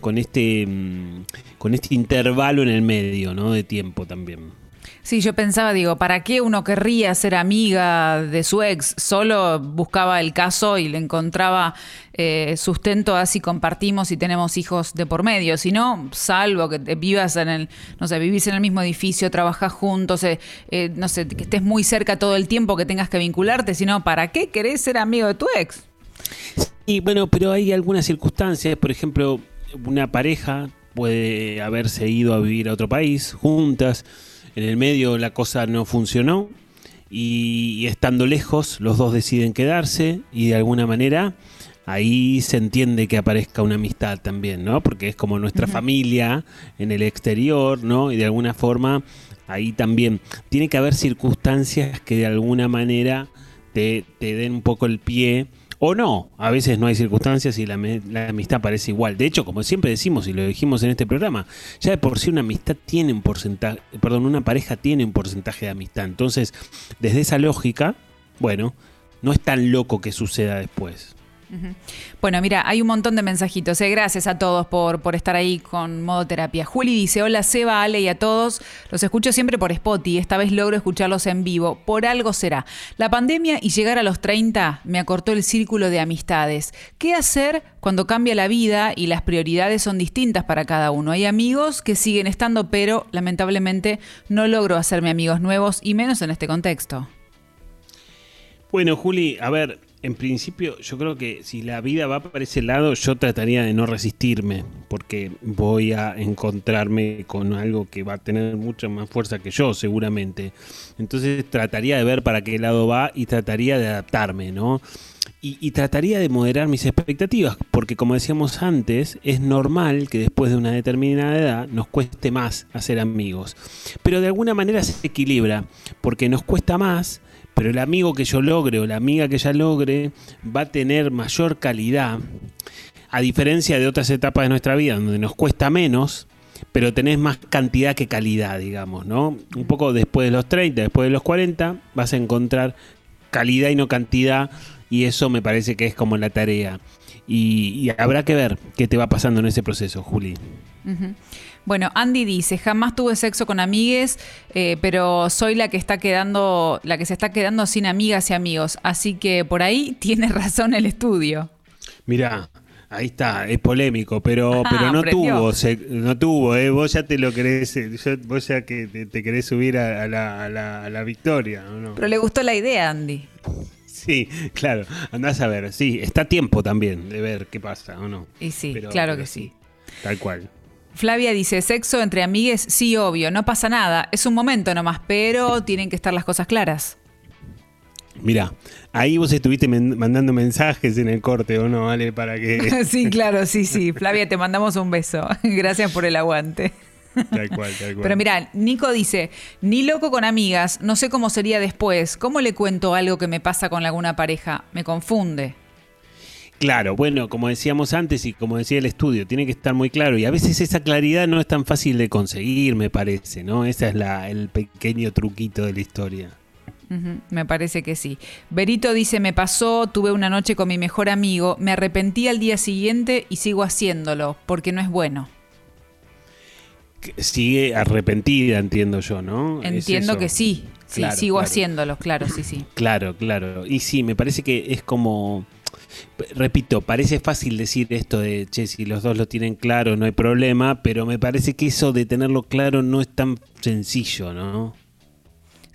con este mm, con este intervalo en el medio ¿no? de tiempo también Sí, yo pensaba, digo, ¿para qué uno querría ser amiga de su ex? Solo buscaba el caso y le encontraba eh, sustento así compartimos y tenemos hijos de por medio. Si no, salvo que te vivas en el, no sé, vivís en el mismo edificio, trabajás juntos, eh, eh, no sé, que estés muy cerca todo el tiempo, que tengas que vincularte, sino, ¿para qué querés ser amigo de tu ex? Y bueno, pero hay algunas circunstancias, por ejemplo, una pareja puede haberse ido a vivir a otro país juntas, en el medio la cosa no funcionó y, y estando lejos los dos deciden quedarse y de alguna manera ahí se entiende que aparezca una amistad también, ¿no? Porque es como nuestra familia en el exterior, ¿no? Y de alguna forma ahí también tiene que haber circunstancias que de alguna manera te, te den un poco el pie. O no, a veces no hay circunstancias y la, amistad parece igual. De hecho, como siempre decimos y lo dijimos en este programa, ya de por sí una amistad tiene un porcentaje, perdón, una pareja tiene un porcentaje de amistad. Entonces, desde esa lógica, bueno, no es tan loco que suceda después. Bueno, mira, hay un montón de mensajitos. eh. Gracias a todos por, por estar ahí con modo terapia. Juli dice: Hola, Seba, Ale y a todos. Los escucho siempre por Spotify. Esta vez logro escucharlos en vivo. Por algo será. La pandemia y llegar a los 30 me acortó el círculo de amistades. ¿Qué hacer cuando cambia la vida y las prioridades son distintas para cada uno? Hay amigos que siguen estando, pero lamentablemente no logro hacerme amigos nuevos y menos en este contexto. Bueno, Juli, a ver, en principio yo creo que si la vida va para ese lado, yo trataría de no resistirme, porque voy a encontrarme con algo que va a tener mucha más fuerza que yo, seguramente. Entonces trataría de ver para qué lado va y trataría de adaptarme, ¿no? Y, trataría de moderar mis expectativas, porque como decíamos antes, es normal que después de una determinada edad nos cueste más hacer amigos. Pero de alguna manera se equilibra, porque nos cuesta más, pero el amigo que yo logre o la amiga que ya logre va a tener mayor calidad, a diferencia de otras etapas de nuestra vida, donde nos cuesta menos, pero tenés más cantidad que calidad, digamos, ¿no? Un poco después de los 30, después de los 40, vas a encontrar calidad y no cantidad, y eso me parece que es como la tarea. Y, habrá que ver qué te va pasando en ese proceso, Juli. Bueno, Andy dice, jamás tuve sexo con amigues, eh, pero soy la que está quedando, la que se está quedando sin amigas y amigos. Así que por ahí <laughs> tiene razón el estudio. Mirá, ahí está, es polémico, pero, <laughs> pero no aprendió. tuvo, se- no tuvo, ¿eh? vos ya te lo querés, eh, yo- vos ya que te, te querés subir a, a la, a la- a la victoria, ¿o no? Pero le gustó la idea, Andy. Sí, claro, andás a ver, sí, está a tiempo también de ver qué pasa, ¿o no? Y sí, Pero- claro pero que sí. Tal cual. Flavia dice, sexo entre amigues, sí, obvio, no pasa nada. Es un momento nomás, pero tienen que estar las cosas claras. Mira, ahí vos estuviste mandando mensajes en el corte, ¿o no, Vale? Para que... <laughs> sí, claro, sí, sí. <laughs> Flavia, te mandamos un beso. <laughs> Gracias por el aguante. Tal cual, tal cual. Pero mira, Nico dice, ni loco con amigas, no sé cómo sería después. ¿Cómo le cuento algo que me pasa con alguna pareja? Me confunde. Claro, bueno, como decíamos antes y como decía el estudio, tiene que estar muy claro y a veces esa claridad no es tan fácil de conseguir, me parece, ¿no? Ese es la, el pequeño truquito de la historia. me parece que sí. Berito dice, me pasó, tuve una noche con mi mejor amigo, me arrepentí al día siguiente y sigo haciéndolo, porque no es bueno. Sigue arrepentida, entiendo yo, ¿no? Entiendo que sí. Sí, sigo haciéndolo, claro, sí, sí. Claro, claro. Y sí, me parece que es como repito, parece fácil decir esto de, che, si los dos lo tienen claro, no hay problema, pero me parece que eso de tenerlo claro no es tan sencillo, ¿no?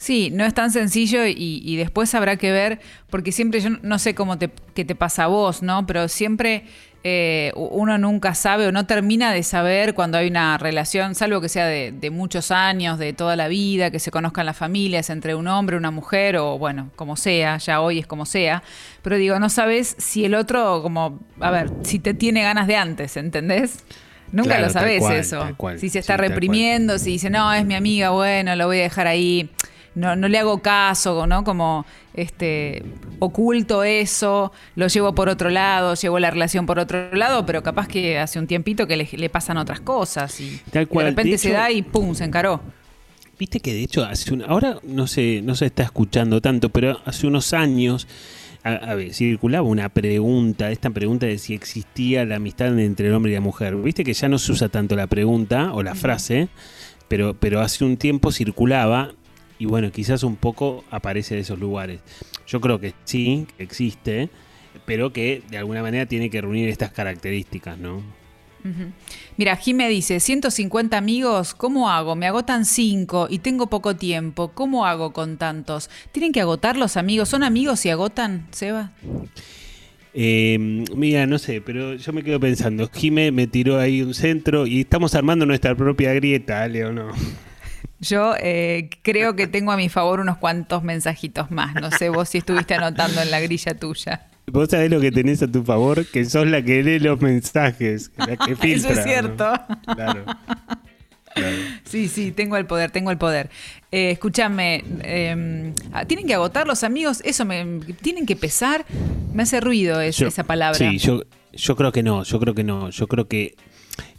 Sí, no es tan sencillo y, después habrá que ver, porque siempre yo no sé cómo te, pasa a vos, ¿no? Pero siempre eh, uno nunca sabe o no termina de saber cuando hay una relación, salvo que sea de, muchos años, de toda la vida, que se conozcan las familias entre un hombre, una mujer o bueno, como sea, ya hoy es como sea. Pero digo, no sabes si el otro, como, a ver, si te tiene ganas de antes, ¿entendés? Nunca lo sabes eso. si se está reprimiendo, si dice, no, es mi amiga, bueno, lo voy a dejar ahí no, no le hago caso, ¿no? Como este oculto eso, lo llevo por otro lado, llevo la relación por otro lado, pero capaz que hace un tiempito que le, pasan otras cosas y de repente se da y pum, se encaró. Viste que de hecho hace un, ahora no se, no se está escuchando tanto, pero hace unos años a, ver, circulaba una pregunta, esta pregunta de si existía la amistad entre el hombre y la mujer. Viste que ya no se usa tanto la pregunta o la frase, pero, pero hace un tiempo circulaba y bueno, quizás un poco aparece de esos lugares. Yo creo que sí, que existe, pero que de alguna manera tiene que reunir estas características, ¿no? Mira, Jimé dice, 150 amigos, ¿cómo hago? Me agotan 5 y tengo poco tiempo. ¿Cómo hago con tantos? ¿Tienen que agotar los amigos? ¿Son amigos y agotan, Seba? Eh, mira, no sé, pero yo me quedo pensando, Jimé me tiró ahí un centro y estamos armando nuestra propia grieta, ¿ale o no? Yo eh, creo que tengo a mi favor unos cuantos mensajitos más. No sé vos si estuviste anotando en la grilla tuya. Vos sabés lo que tenés a tu favor, que sos la que lee los mensajes, la que <laughs> filtra. Eso es cierto. Claro. Sí, sí, tengo el poder, tengo el poder. Eh, escúchame, em, ah, ¿tienen que agotar los amigos? ¿Eso me, tienen que pesar? Me hace ruido esa palabra. Sí, yo, yo creo que no, yo creo que no. Yo creo que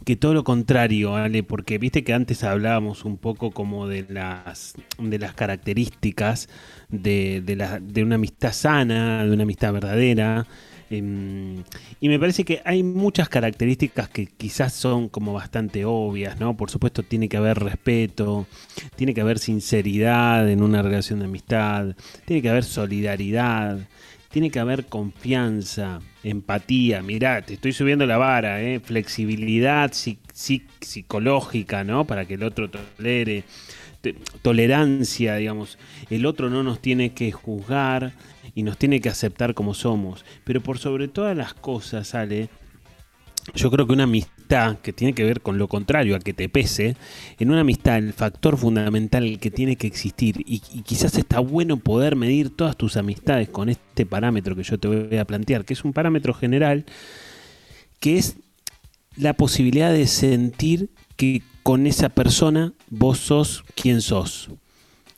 que todo lo contrario, Ale, porque viste que antes hablábamos un poco como de las, de las características de, de, una amistad sana, de una amistad verdadera. Em, y me parece que hay muchas características que quizás son como bastante obvias, ¿no? Por supuesto tiene que haber respeto, tiene que haber sinceridad en una relación de amistad, tiene que haber solidaridad, tiene que haber confianza, empatía. Mirá, te estoy subiendo la vara, ¿eh? flexibilidad psicológica, ¿no? Para que el otro tolere. Tolerancia, digamos. El otro no nos tiene que juzgar y nos tiene que aceptar como somos. Pero por sobre todas las cosas, sale yo creo que una amistad que tiene que ver con lo contrario, a que te pese, en una amistad el factor fundamental que tiene que existir, y, quizás está bueno poder medir todas tus amistades con este parámetro que yo te voy a plantear, que es un parámetro general, que es la posibilidad de sentir que con esa persona vos sos quien sos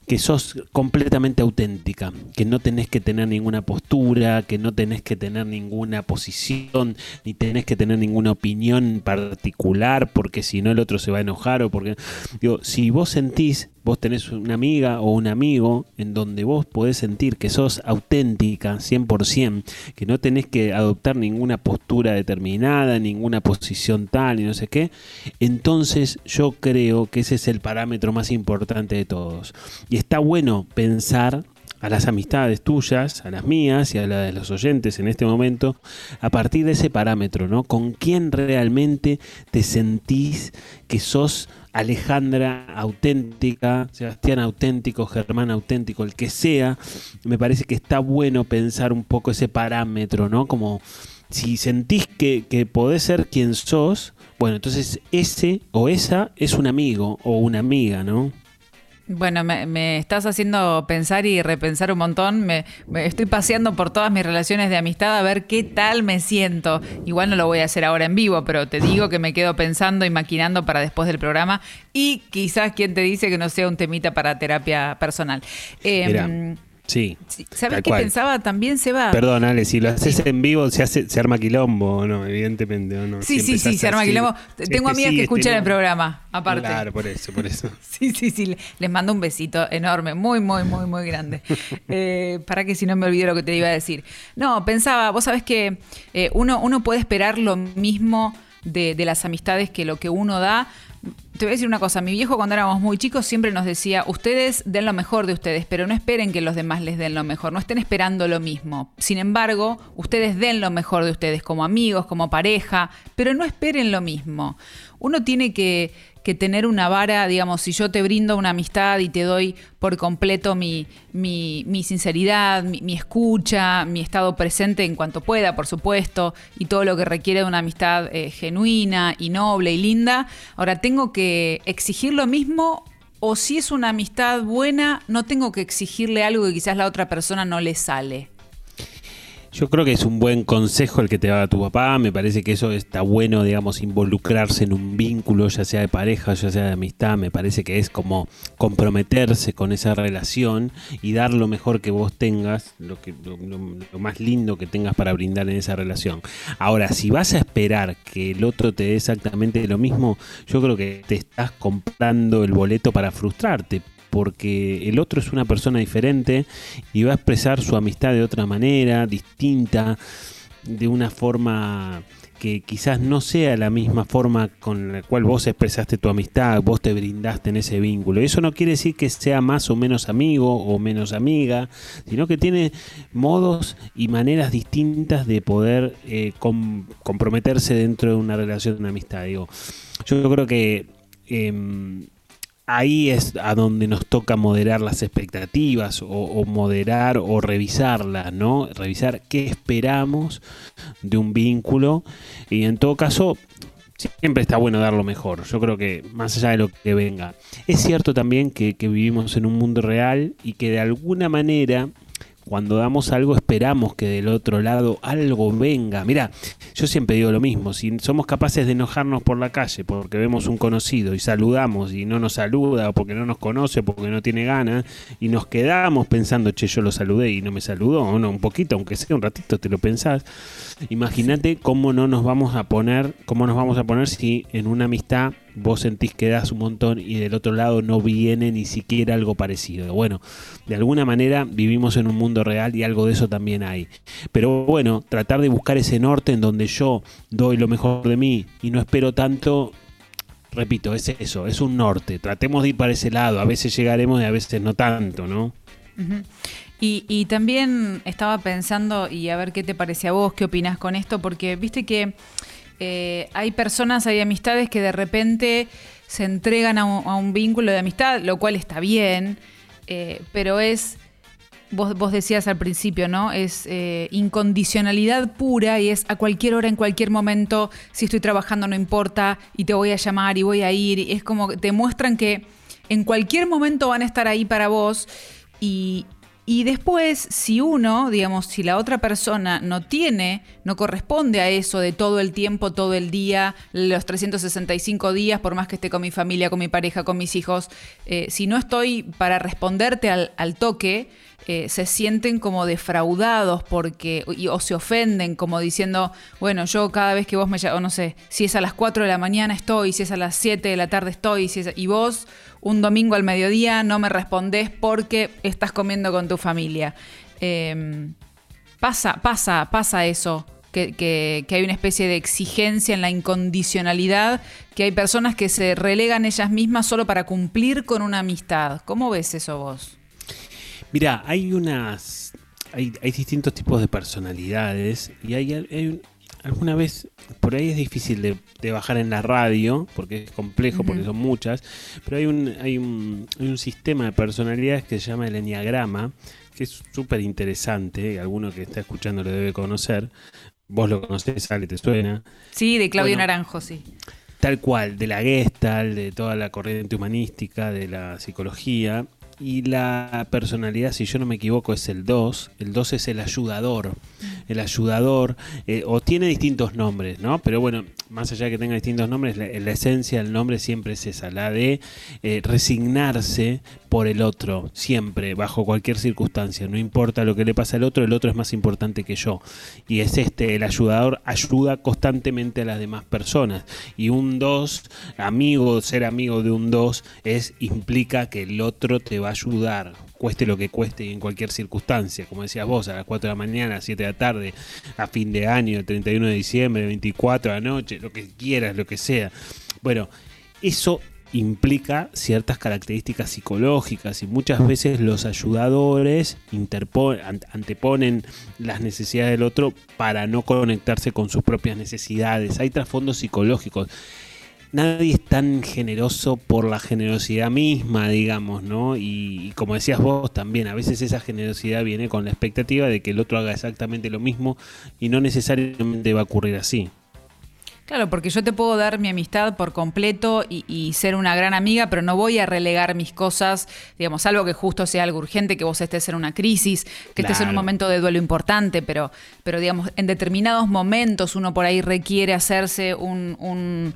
que sos completamente auténtica, que no tenés que tener ninguna postura, que no tenés que tener ninguna posición, ni tenés que tener ninguna opinión particular, porque si no el otro se va a enojar o porque... Digo, si vos sentís vos tenés una amiga o un amigo en donde vos podés sentir que sos auténtica 100%, que no tenés que adoptar ninguna postura determinada, ninguna posición tal y no sé qué, entonces yo creo que ese es el parámetro más importante de todos. Y está bueno pensar a las amistades tuyas, a las mías y a las de los oyentes en este momento, a partir de ese parámetro, ¿no? Con quién realmente te sentís que sos Alejandra auténtica, Sebastián auténtico, Germán auténtico, el que sea, me parece que está bueno pensar un poco ese parámetro, ¿no? Como si sentís que, que podés ser quien sos, bueno, entonces ese o esa es un amigo o una amiga, ¿no? Bueno, me, estás haciendo pensar y repensar un montón. Me, estoy paseando por todas mis relaciones de amistad a ver qué tal me siento. Igual no lo voy a hacer ahora en vivo, pero te digo que me quedo pensando y maquinando para después del programa. Y quizás quien te dice que no sea un temita para terapia personal. Mira, Sí. ¿Sabes qué cual. pensaba? También se va. Perdón, Ale, si lo haces en vivo se hace, se arma quilombo, ¿o ¿no? Evidentemente, ¿o no? Sí, Si sí, sí, se arma así, quilombo. este Tengo amigas sí, que este escuchan no. el programa, aparte. Claro, por eso, por eso. <laughs> Sí, sí, sí. Les mando un besito enorme, muy, muy, muy, muy grande. <laughs> Eh, para que si no me olvido lo que te iba a decir. No, pensaba, vos sabés que eh, uno, uno puede esperar lo mismo de, de las amistades que lo que uno da. Te voy a decir una cosa, mi viejo cuando éramos muy chicos siempre nos decía, ustedes den lo mejor de ustedes, pero no esperen que los demás les den lo mejor, no estén esperando lo mismo. Sin embargo, ustedes den lo mejor de ustedes como amigos, como pareja, pero no esperen lo mismo. Uno tiene que, que tener una vara, digamos, si yo te brindo una amistad y te doy por completo mi, mi, mi sinceridad, mi, mi escucha, mi estado presente en cuanto pueda, por supuesto, y todo lo que requiere de una amistad eh, genuina y noble y linda, ahora tengo que exigir lo mismo o si es una amistad buena, no tengo que exigirle algo que quizás la otra persona no le sale. Yo creo que es un buen consejo el que te da tu papá. Me parece que eso está bueno, digamos, involucrarse en un vínculo, ya sea de pareja, ya sea de amistad. Me parece que es como comprometerse con esa relación y dar lo mejor que vos tengas, lo, que, lo, más lindo que tengas para brindar en esa relación. Ahora, si vas a esperar que el otro te dé exactamente lo mismo, yo creo que te estás comprando el boleto para frustrarte porque el otro es una persona diferente y va a expresar su amistad de otra manera, distinta, de una forma que quizás no sea la misma forma con la cual vos expresaste tu amistad, vos te brindaste en ese vínculo. Eso no quiere decir que sea más o menos amigo o menos amiga, sino que tiene modos y maneras distintas de poder eh, com- comprometerse dentro de una relación de amistad. Digo, yo creo que em, ahí es a donde nos toca moderar las expectativas o, moderar o revisarlas, ¿no? Revisar qué esperamos de un vínculo y en todo caso siempre está bueno dar lo mejor. Yo creo que más allá de lo que venga. Es cierto también que vivimos en un mundo real y que de alguna manera cuando damos algo esperamos que del otro lado algo venga. Mira, yo siempre digo lo mismo, si somos capaces de enojarnos por la calle porque vemos un conocido y saludamos y no nos saluda o porque no nos conoce o porque no tiene ganas y nos quedamos pensando, che, yo lo saludé y no me saludó, o no, un poquito, aunque sea un ratito te lo pensás. Imagínate cómo no nos vamos a poner, cómo nos vamos a poner si en una amistad vos sentís que das un montón y del otro lado no viene ni siquiera algo parecido. Bueno, de alguna manera vivimos en un mundo real y algo de eso también hay. Pero bueno, tratar de buscar ese norte en donde yo doy lo mejor de mí y no espero tanto, repito, es eso, es un norte. Tratemos de ir para ese lado. A veces llegaremos y a veces no tanto, ¿no? Y, y también estaba pensando, y a ver qué te parece a vos, qué opinas con esto, porque viste que eh, hay personas, hay amistades que de repente se entregan a un, vínculo de amistad, lo cual está bien, eh, pero es, vos, vos decías al principio, ¿no? Es eh, incondicionalidad pura y es a cualquier hora, en cualquier momento, si estoy trabajando no importa, y te voy a llamar y voy a ir, y es como que te muestran que en cualquier momento van a estar ahí para vos y, y después, si uno, digamos, si la otra persona no tiene, no corresponde a eso de todo el tiempo, todo el día, los 365 días, por más que esté con mi familia, con mi pareja, con mis hijos, eh, si no estoy para responderte al, toque, eh, se sienten como defraudados porque o se ofenden como diciendo, bueno, yo cada vez que vos me llamas, no sé, si es a las 4 de la mañana estoy, si es a las 7 de la tarde estoy, si es- y vos un domingo al mediodía no me respondés porque estás comiendo con tu familia. Eh, pasa, pasa, pasa eso. Que, hay una especie de exigencia en la incondicionalidad, que hay personas que se relegan ellas mismas solo para cumplir con una amistad. ¿Cómo ves eso vos? Mira, hay unas. Hay, distintos tipos de personalidades y hay, hay alguna vez. Por ahí es difícil de, de bajar en la radio porque es complejo, porque son muchas. Pero hay un, hay, un, hay un sistema de personalidades que se llama el Enneagrama, que es súper interesante. Alguno que está escuchando lo debe conocer. Vos lo conocés, Ale, te suena. Sí, de Claudio Bueno. Naranjo, sí. tal cual, de la Gestalt, de toda la corriente humanística, de la psicología. Y la personalidad, si yo no me equivoco, es el 2. El 2 es el ayudador. El ayudador, eh, o tiene distintos nombres, ¿no? Pero bueno, más allá de que tenga distintos nombres, la, la esencia del nombre siempre es esa, la de eh, resignarse por el otro, siempre, bajo cualquier circunstancia. No importa lo que le pasa al otro, el otro es más importante que yo. Y es este, el ayudador ayuda constantemente a las demás personas. Y un 2, amigo, ser amigo de un 2, es, implica que el otro te va a ayudar, cueste lo que cueste y en cualquier circunstancia. Como decías vos, a las 4 de la mañana, a las 7 de la tarde, a fin de año, el 31 de diciembre, el 24 de la noche, lo que quieras, lo que sea. Bueno, eso implica ciertas características psicológicas y muchas veces los ayudadores anteponen las necesidades del otro para no conectarse con sus propias necesidades. Hay trasfondos psicológicos. Nadie es tan generoso por la generosidad misma, digamos, ¿no? Y, y como decías vos también, a veces esa generosidad viene con la expectativa de que el otro haga exactamente lo mismo y no necesariamente va a ocurrir así. Claro, porque yo te puedo dar mi amistad por completo y, y ser una gran amiga, pero no voy a relegar mis cosas, digamos, algo que justo sea algo urgente, que vos estés en una crisis, que estés en un momento de duelo importante, pero, pero digamos, en determinados momentos uno por ahí requiere hacerse un, un,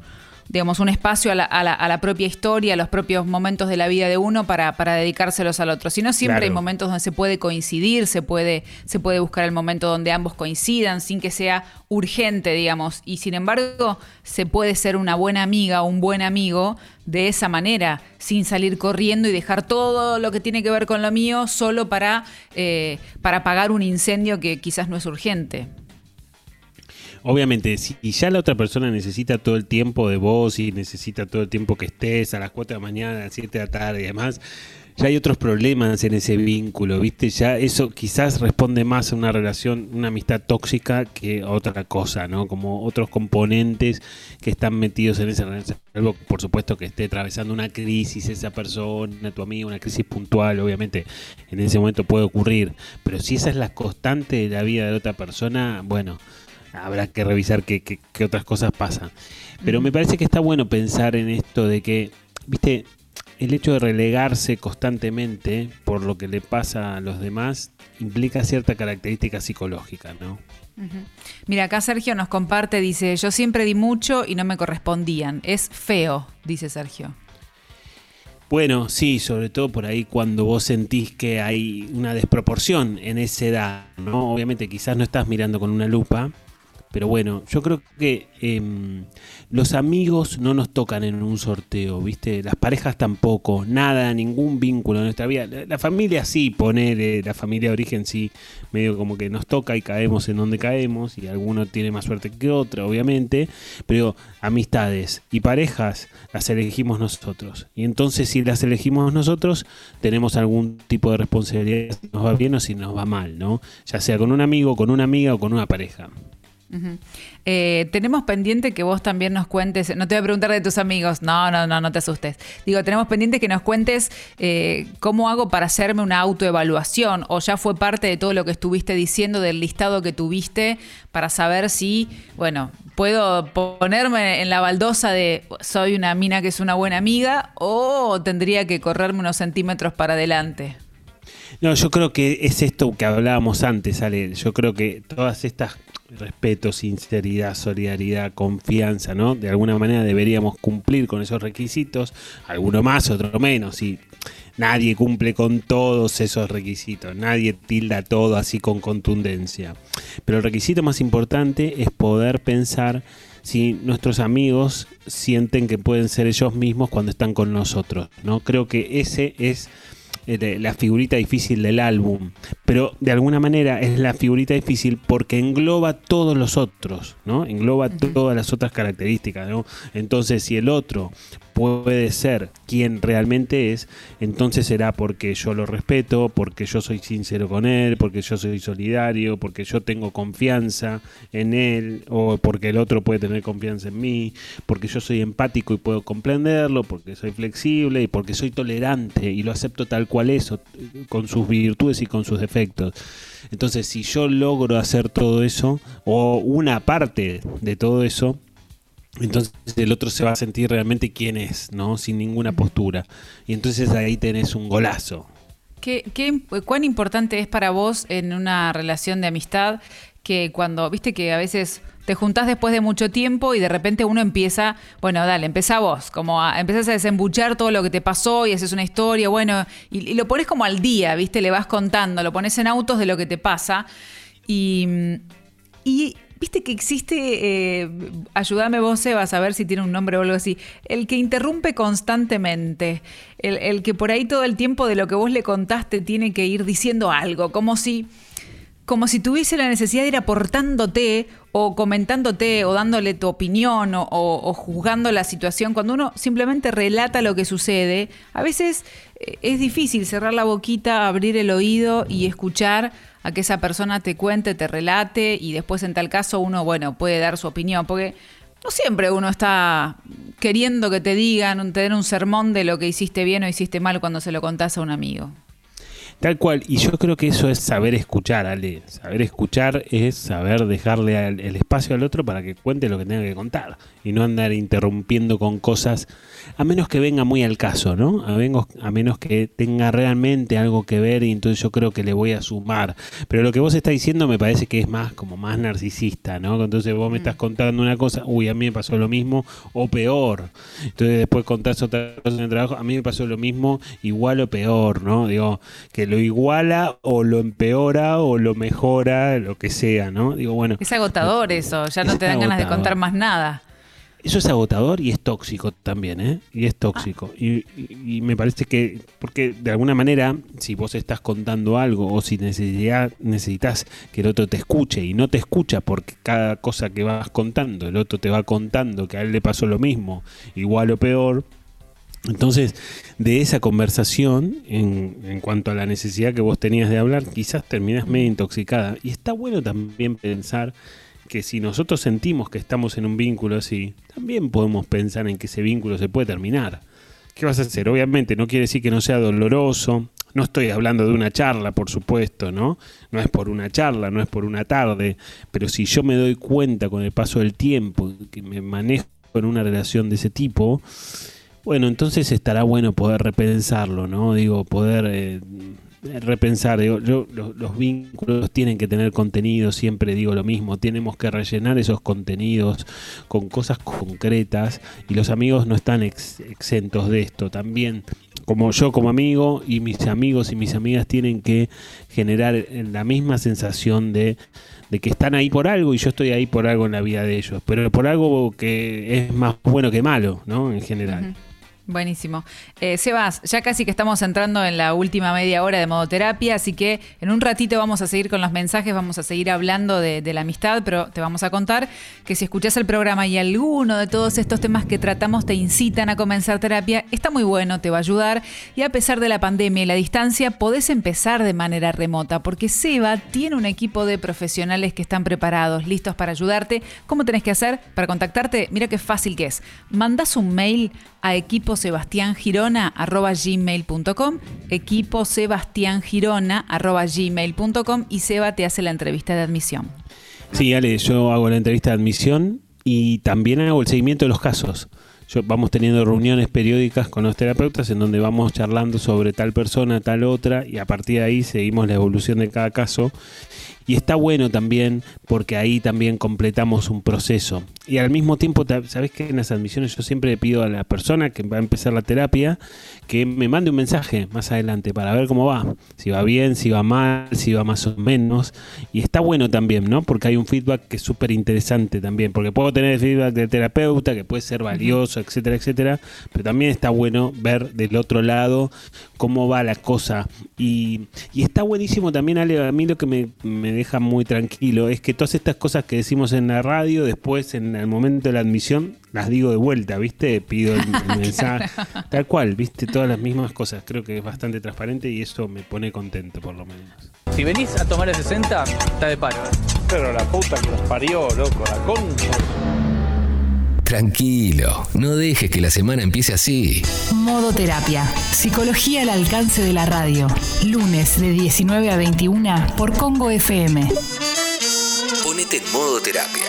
digamos, un espacio a la, a la- a la propia historia, a los propios momentos de la vida de uno para, para dedicárselos al otro. Si no, siempre Claro. hay momentos donde se puede coincidir, se puede, se puede buscar el momento donde ambos coincidan sin que sea urgente, digamos. Y sin embargo, se puede ser una buena amiga o un buen amigo de esa manera, sin salir corriendo y dejar todo lo que tiene que ver con lo mío solo para, eh, para apagar un incendio que quizás no es urgente. Obviamente, si ya la otra persona necesita todo el tiempo de vos y necesita todo el tiempo que estés a las 4 de la mañana, a las 7 de la tarde y demás, ya hay otros problemas en ese vínculo, ¿viste? Ya eso quizás responde más a una relación, una amistad tóxica que a otra cosa, ¿no? Como otros componentes que están metidos en esa relación. Por supuesto, que esté atravesando una crisis esa persona, tu amigo, una crisis puntual, obviamente, en ese momento puede ocurrir. Pero si esa es la constante de la vida de la otra persona, bueno, habrá que revisar qué, qué- qué otras cosas pasan. Pero me parece que está bueno pensar en esto de que, viste, el hecho de relegarse constantemente por lo que le pasa a los demás implica cierta característica psicológica, ¿no? Mira, acá Sergio nos comparte, dice, yo siempre di mucho y no me correspondían. Es feo, dice Sergio. Bueno, sí, sobre todo por ahí cuando vos sentís que hay una desproporción en esa edad, ¿no? Obviamente quizás no estás mirando con una lupa, pero bueno, yo creo que em, los amigos no nos tocan en un sorteo, ¿viste? Las parejas tampoco, nada, ningún vínculo en nuestra vida. La, familia sí, ponele, la familia de origen sí, medio como que nos toca y caemos en donde caemos, y alguno tiene más suerte que otro, obviamente, pero amistades y parejas las elegimos nosotros. Y entonces si las elegimos nosotros, tenemos algún tipo de responsabilidad si nos va bien o si nos va mal, ¿no? Ya sea con un amigo, con una amiga o con una pareja. Ujú. Eh, tenemos pendiente que vos también nos cuentes, no te voy a preguntar de tus amigos, no, no, no, no te asustes. Digo, tenemos pendiente que nos cuentes eh, cómo hago para hacerme una autoevaluación o ya fue parte de todo lo que estuviste diciendo del listado que tuviste para saber si, bueno, puedo ponerme en la baldosa de soy una mina que es una buena amiga o tendría que correrme unos centímetros para adelante. No, yo creo que es esto que hablábamos antes, Ale. Yo creo que todas estas respeto, sinceridad, solidaridad, confianza, ¿no? De alguna manera deberíamos cumplir con esos requisitos, alguno más, otro menos, y nadie cumple con todos esos requisitos, nadie tilda todo así con contundencia. Pero el requisito más importante es poder pensar si nuestros amigos sienten que pueden ser ellos mismos cuando están con nosotros, ¿no? Creo que ese es la figurita difícil del álbum, pero de alguna manera es la figurita difícil porque engloba todos los otros, ¿no? Engloba todas las otras características, ¿no? Entonces, si el otro puede ser quien realmente es, entonces será porque yo lo respeto, porque yo soy sincero con él, porque yo soy solidario, porque yo tengo confianza en él, o porque el otro puede tener confianza en mí, porque yo soy empático y puedo comprenderlo, porque soy flexible y porque soy tolerante y lo acepto tal cual es, con sus virtudes y con sus defectos. Entonces, si yo logro hacer todo eso, o una parte de todo eso, Entonces el otro se va a sentir realmente quién es, ¿no? Sin ninguna postura. Y entonces ahí tenés un golazo. ¿Qué, qué, ¿Cuán importante es para vos en una relación de amistad que cuando, viste que a veces te juntás después de mucho tiempo y de repente uno empieza, bueno, dale, empezá vos, como a, empezás a desembuchar todo lo que te pasó y haces una historia, bueno, y, y lo pones como al día, viste, le vas contando, lo pones en autos de lo que te pasa. Y, y Viste que existe, eh, ayúdame vos, Eva, a saber si tiene un nombre o algo así, el que interrumpe constantemente, el, el, que por ahí todo el tiempo de lo que vos le contaste tiene que ir diciendo algo, como si, como si tuviese la necesidad de ir aportándote o comentándote o dándole tu opinión o, juzgando la situación, cuando uno simplemente relata lo que sucede, a veces eh, es difícil cerrar la boquita, abrir el oído y escuchar a que esa persona te cuente, te relate y después en tal caso uno, bueno, puede dar su opinión, porque no siempre uno está queriendo que te digan, te den un sermón de lo que hiciste bien o hiciste mal cuando se lo contás a un amigo. Tal cual, y yo creo que eso es saber escuchar, Ale. Saber escuchar es saber dejarle el espacio al otro para que cuente lo que tenga que contar y no andar interrumpiendo con cosas, a menos que venga muy al caso, ¿no? A, vengo, a menos que tenga realmente algo que ver y entonces yo creo que le voy a sumar. Pero lo que vos estás diciendo me parece que es más como más narcisista, ¿no? Entonces vos me estás contando una cosa, uy, a mí me pasó lo mismo o peor. Entonces después contás otra cosa en el trabajo, a mí me pasó lo mismo, igual o peor, ¿no? Digo, que lo iguala o lo empeora o lo mejora, lo que sea, ¿no? Digo, bueno. Es agotador eso, ya no te dan ganas de contar más nada. Eso es agotador y es tóxico también, ¿eh? Y es tóxico. Y, y, y, me parece que, porque de alguna manera, si vos estás contando algo o si necesitas, necesitas que el otro te escuche y no te escucha porque cada cosa que vas contando, el otro te va contando que a él le pasó lo mismo, igual o peor, entonces, de esa conversación, en, en, cuanto a la necesidad que vos tenías de hablar, quizás terminás medio intoxicada. Y está bueno también pensar que si nosotros sentimos que estamos en un vínculo así, también podemos pensar en que ese vínculo se puede terminar. ¿Qué vas a hacer? Obviamente no quiere decir que no sea doloroso. No estoy hablando de una charla, por supuesto, ¿no? No es por una charla, no es por una tarde. Pero si yo me doy cuenta con el paso del tiempo que me manejo en una relación de ese tipo, bueno, entonces estará bueno poder repensarlo, ¿no? Digo, poder eh, repensar. Digo, yo, los, los, vínculos tienen que tener contenido, siempre digo lo mismo. Tenemos que rellenar esos contenidos con cosas concretas y los amigos no están ex, exentos de esto. También, como yo como amigo y mis amigos y mis amigas tienen que generar la misma sensación de de que están ahí por algo y yo estoy ahí por algo en la vida de ellos, pero por algo que es más bueno que malo, ¿no? En general. Buenísimo. Eh, Sebas, ya casi que estamos entrando en la última media hora de modoterapia, así que en un ratito vamos a seguir con los mensajes, vamos a seguir hablando de, la amistad, pero te vamos a contar que si escuchas el programa y alguno de todos estos temas que tratamos te incitan a comenzar terapia, está muy bueno, te va a ayudar y a pesar de la pandemia y la distancia, podés empezar de manera remota, porque Seba tiene un equipo de profesionales que están preparados, listos para ayudarte. ¿Cómo tenés que hacer para contactarte? Mira qué fácil que es. Mandas un mail a equipo gmail.com equipo gmail.com y Seba te hace la entrevista de admisión. Sí, Ale, yo hago la entrevista de admisión y también hago el seguimiento de los casos. Yo, vamos teniendo reuniones periódicas con los terapeutas en donde vamos charlando sobre tal persona, tal otra, y a partir de ahí seguimos la evolución de cada caso. Y está bueno también porque ahí también completamos un proceso. Y al mismo tiempo, ¿sabes que En las admisiones yo siempre le pido a la persona que va a empezar la terapia que me mande un mensaje más adelante para ver cómo va. Si va bien, si va mal, si va más o menos. Y está bueno también, ¿no? Porque hay un feedback que es súper interesante también. Porque puedo tener el feedback del terapeuta que puede ser valioso, etcétera, etcétera. Pero también está bueno ver del otro lado cómo va la cosa. Y, y está buenísimo también, Ale, a mí lo que me, me deja muy tranquilo es que todas estas cosas que decimos en la radio, después en el momento de la admisión, las digo de vuelta, ¿viste? Pido el, el <laughs> mensaje, tal cual, ¿viste? Todas las mismas cosas. Creo que es bastante transparente y eso me pone contento, por lo menos. Si venís a tomar el 60, está de paro. ¿eh? Pero la puta que nos parió, loco, la concha. Tranquilo, no dejes que la semana empiece así. Modo Terapia. Psicología al alcance de la radio. Lunes de 19 a 21 por Congo FM. Ponete en modo terapia.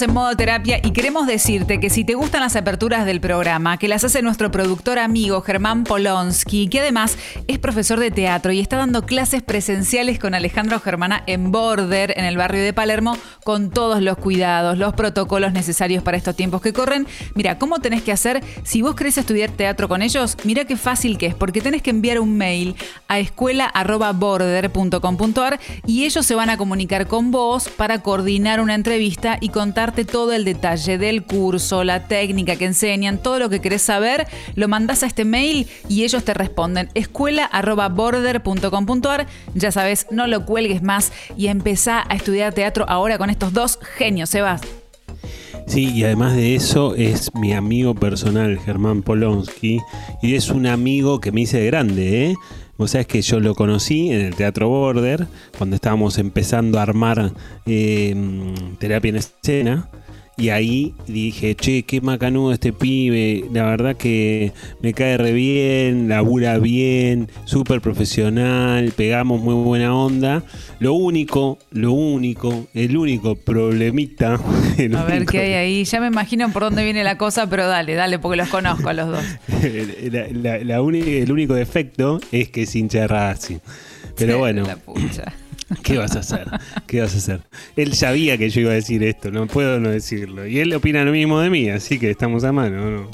En modo terapia y queremos decirte que si te gustan las aperturas del programa, que las hace nuestro productor amigo Germán Polonsky, que además es profesor de teatro y está dando clases presenciales con Alejandro Germana en Border, en el barrio de Palermo, con todos los cuidados, los protocolos necesarios para estos tiempos que corren. Mira, ¿cómo tenés que hacer? Si vos querés estudiar teatro con ellos, mira qué fácil que es, porque tenés que enviar un mail a escuela.border.com.ar y ellos se van a comunicar con vos para coordinar una entrevista y todo el detalle del curso, la técnica que enseñan, todo lo que querés saber, lo mandás a este mail y ellos te responden escuela.border.com.ar. Ya sabes, no lo cuelgues más y empezá a estudiar teatro ahora con estos dos genios, Sebas. Sí, y además de eso es mi amigo personal, Germán Polonsky, y es un amigo que me hice grande, ¿eh? Vos sabés que yo lo conocí en el Teatro Border, cuando estábamos empezando a armar eh, terapia en escena. Y ahí dije, che, qué macanudo este pibe. La verdad que me cae re bien, labura bien, súper profesional, pegamos muy buena onda. Lo único, lo único, el único problemita. <laughs> el A ver único- qué hay ahí. Ya me imagino por dónde viene la cosa, pero dale, dale, porque los conozco a los dos. <laughs> la- la- la el único defecto es que es hincha de Racing. Pero bueno, La pucha. ¿Qué vas a hacer? ¿Qué vas a hacer? Él sabía que yo iba a decir esto, no puedo no decirlo. Y él opina lo mismo de mí, así que estamos a mano, ¿no?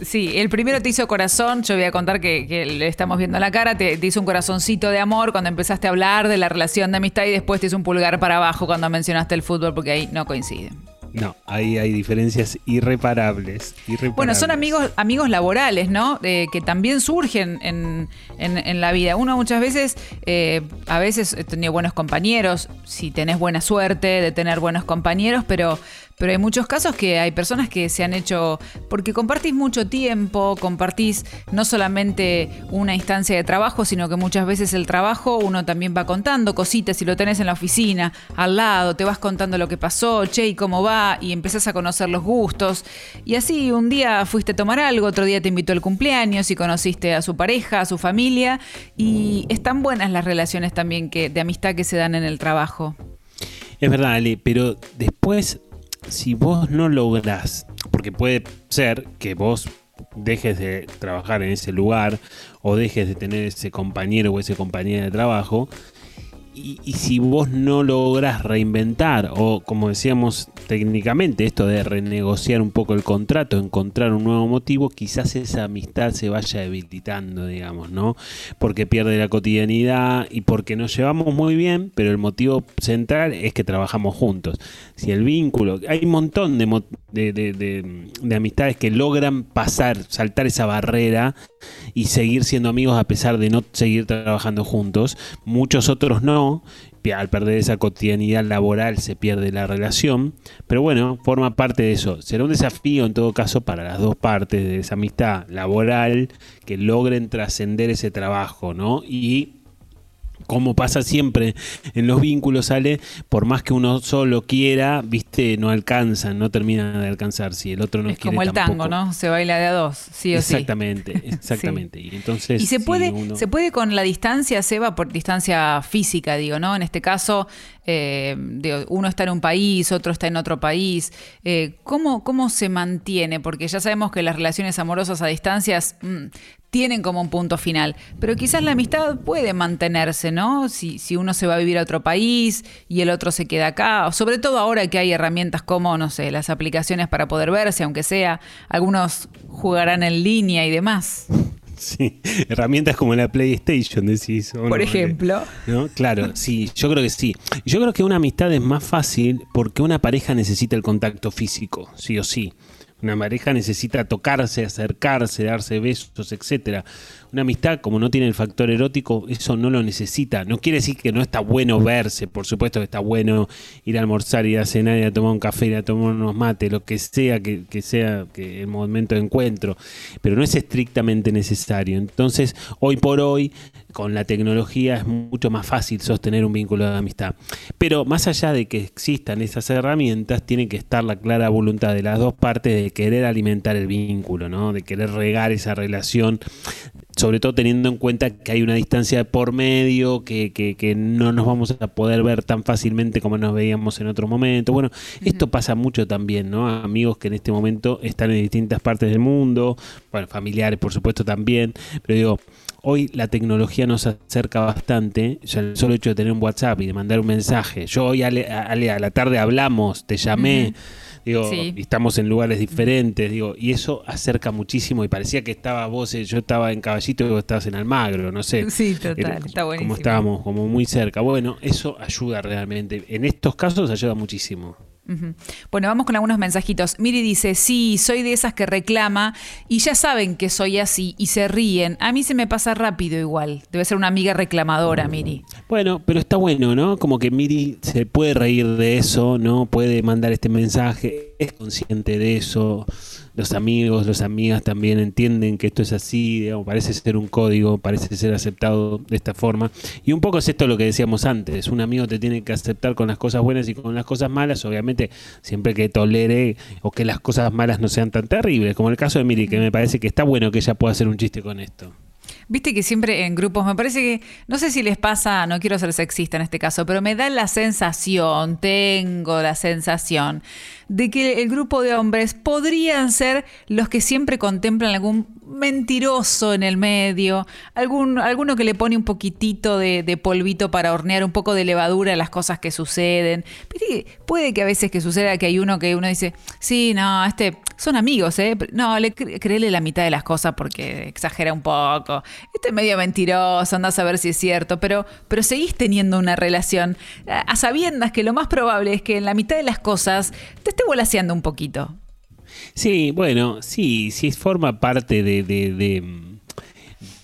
Sí, el primero te hizo corazón, yo voy a contar que, que le estamos viendo la cara, te, te hizo un corazoncito de amor cuando empezaste a hablar de la relación de amistad y después te hizo un pulgar para abajo cuando mencionaste el fútbol porque ahí no coinciden. No, ahí hay diferencias irreparables. irreparables. Bueno, son amigos, amigos laborales, ¿no? Eh, que también surgen en, en- la vida. Uno muchas veces, eh, a veces he tenido buenos compañeros, si tenés buena suerte de tener buenos compañeros, pero, pero hay muchos casos que hay personas que se han hecho, porque compartís mucho tiempo, compartís no solamente una instancia de trabajo, sino que muchas veces el trabajo uno también va contando cositas, si lo tenés en la oficina, al lado, te vas contando lo que pasó, che, y cómo va, y empezás a conocer los gustos. Y así un día fuiste a tomar algo, otro día te invitó al cumpleaños y conociste a su pareja, a su familia, y están buenas las relaciones también de amistad que se dan en el trabajo. Es verdad, Ale, pero después, si vos no lográs, porque puede ser que vos dejes de trabajar en ese lugar o dejes de tener ese compañero o esa compañera de trabajo, y, si vos no lográs reinventar o como decíamos técnicamente esto de renegociar un poco el contrato, encontrar un nuevo motivo, quizás esa amistad se vaya debilitando, digamos, ¿no? Porque pierde la cotidianidad y porque nos llevamos muy bien, pero el motivo central es que trabajamos juntos. Si el vínculo, hay un montón de, mo- de, de- de- de amistades que logran pasar, saltar esa barrera y seguir siendo amigos a pesar de no seguir trabajando juntos. Muchos otros no. Al perder esa cotidianidad laboral se pierde la relación. Pero bueno, forma parte de eso. Será un desafío en todo caso para las dos partes de esa amistad laboral que logren trascender ese trabajo, ¿no? Y como pasa siempre en los vínculos, sale, por más que uno solo quiera, viste, no alcanzan, no terminan de alcanzar. Si el otro no es quiere como el tampoco. tango, ¿no? Se baila de a dos, sí o sí. Exactamente, <laughs> exactamente. Y entonces Y se si puede, uno- se puede con la distancia, Seba, por distancia física, digo, ¿no? En este caso, eh, uno está en un país, otro está en otro país. Eh, ¿cómo, ¿Cómo se mantiene? Porque ya sabemos que las relaciones amorosas a distancias mm, tienen como un punto final, pero quizás la amistad puede mantenerse, ¿no? Si, si uno se va a vivir a otro país y el otro se queda acá, sobre todo ahora que hay herramientas como, no sé, las aplicaciones para poder verse, aunque sea, algunos jugarán en línea y demás. <laughs> Sí, herramientas como la PlayStation, decís. ¿o Por no? ejemplo. ¿No? Claro, sí, yo creo que sí. Yo creo que una amistad es más fácil porque una pareja necesita el contacto físico, sí o sí. Una pareja necesita tocarse, acercarse, darse besos, etcétera. Una amistad, como no tiene el factor erótico, eso no lo necesita. No quiere decir que no está bueno verse, por supuesto que está bueno ir a almorzar, ir a cenar, ir a tomar un café, ir a tomar unos mates, lo que sea que, sea el momento de encuentro, pero no es estrictamente necesario. Entonces, hoy por hoy, con la tecnología es mucho más fácil sostener un vínculo de amistad. Pero más allá de que existan esas herramientas, tiene que estar la clara voluntad de las dos partes de querer alimentar el vínculo, ¿no? De querer regar esa relación sobre todo teniendo en cuenta que hay una distancia por medio, que, que, que, no nos vamos a poder ver tan fácilmente como nos veíamos en otro momento. Bueno, esto pasa mucho también, ¿no? Amigos que en este momento están en distintas partes del mundo, bueno, familiares por supuesto también, pero digo, hoy la tecnología nos acerca bastante, ya el solo hecho de tener un WhatsApp y de mandar un mensaje, yo hoy a, la tarde hablamos, te llamé. Digo, estamos en lugares diferentes, digo, y eso acerca muchísimo y parecía que estaba vos, eh, yo estaba en Caballito y vos estabas en Almagro, no sé. Sí, total, está buenísimo. Como estábamos, como muy cerca. Bueno, eso ayuda realmente. En estos casos ayuda muchísimo. Bueno, vamos con algunos mensajitos. Miri dice, sí, soy de esas que reclama y ya saben que soy así y se ríen. A mí se me pasa rápido igual. Debe ser una amiga reclamadora, Miri. Bueno, pero está bueno, ¿no? Como que Miri se puede reír de eso, ¿no? Puede mandar este mensaje, es consciente de eso los amigos, las amigas también entienden que esto es así, digamos, parece ser un código, parece ser aceptado de esta forma. Y un poco es esto lo que decíamos antes, un amigo te tiene que aceptar con las cosas buenas y con las cosas malas, obviamente siempre que tolere o que las cosas malas no sean tan terribles, como el caso de Miri, que me parece que está bueno que ella pueda hacer un chiste con esto. Viste que siempre en grupos, me parece que, no sé si les pasa, no quiero ser sexista en este caso, pero me da la sensación, tengo la sensación de que el grupo de hombres podrían ser los que siempre contemplan algún mentiroso en el medio, algún, alguno que le pone un poquitito de, polvito para hornear un poco de levadura a las cosas que suceden. puede que a veces que suceda que hay uno que uno dice, sí, no, este, son amigos, ¿eh? No, le créele la mitad de las cosas porque exagera un poco. Este es medio mentiroso, anda a saber si es cierto, pero, pero seguís teniendo una relación a sabiendas que lo más probable es que en la mitad de las cosas te esté volaseando un poquito. Sí, bueno, sí, sí forma parte de,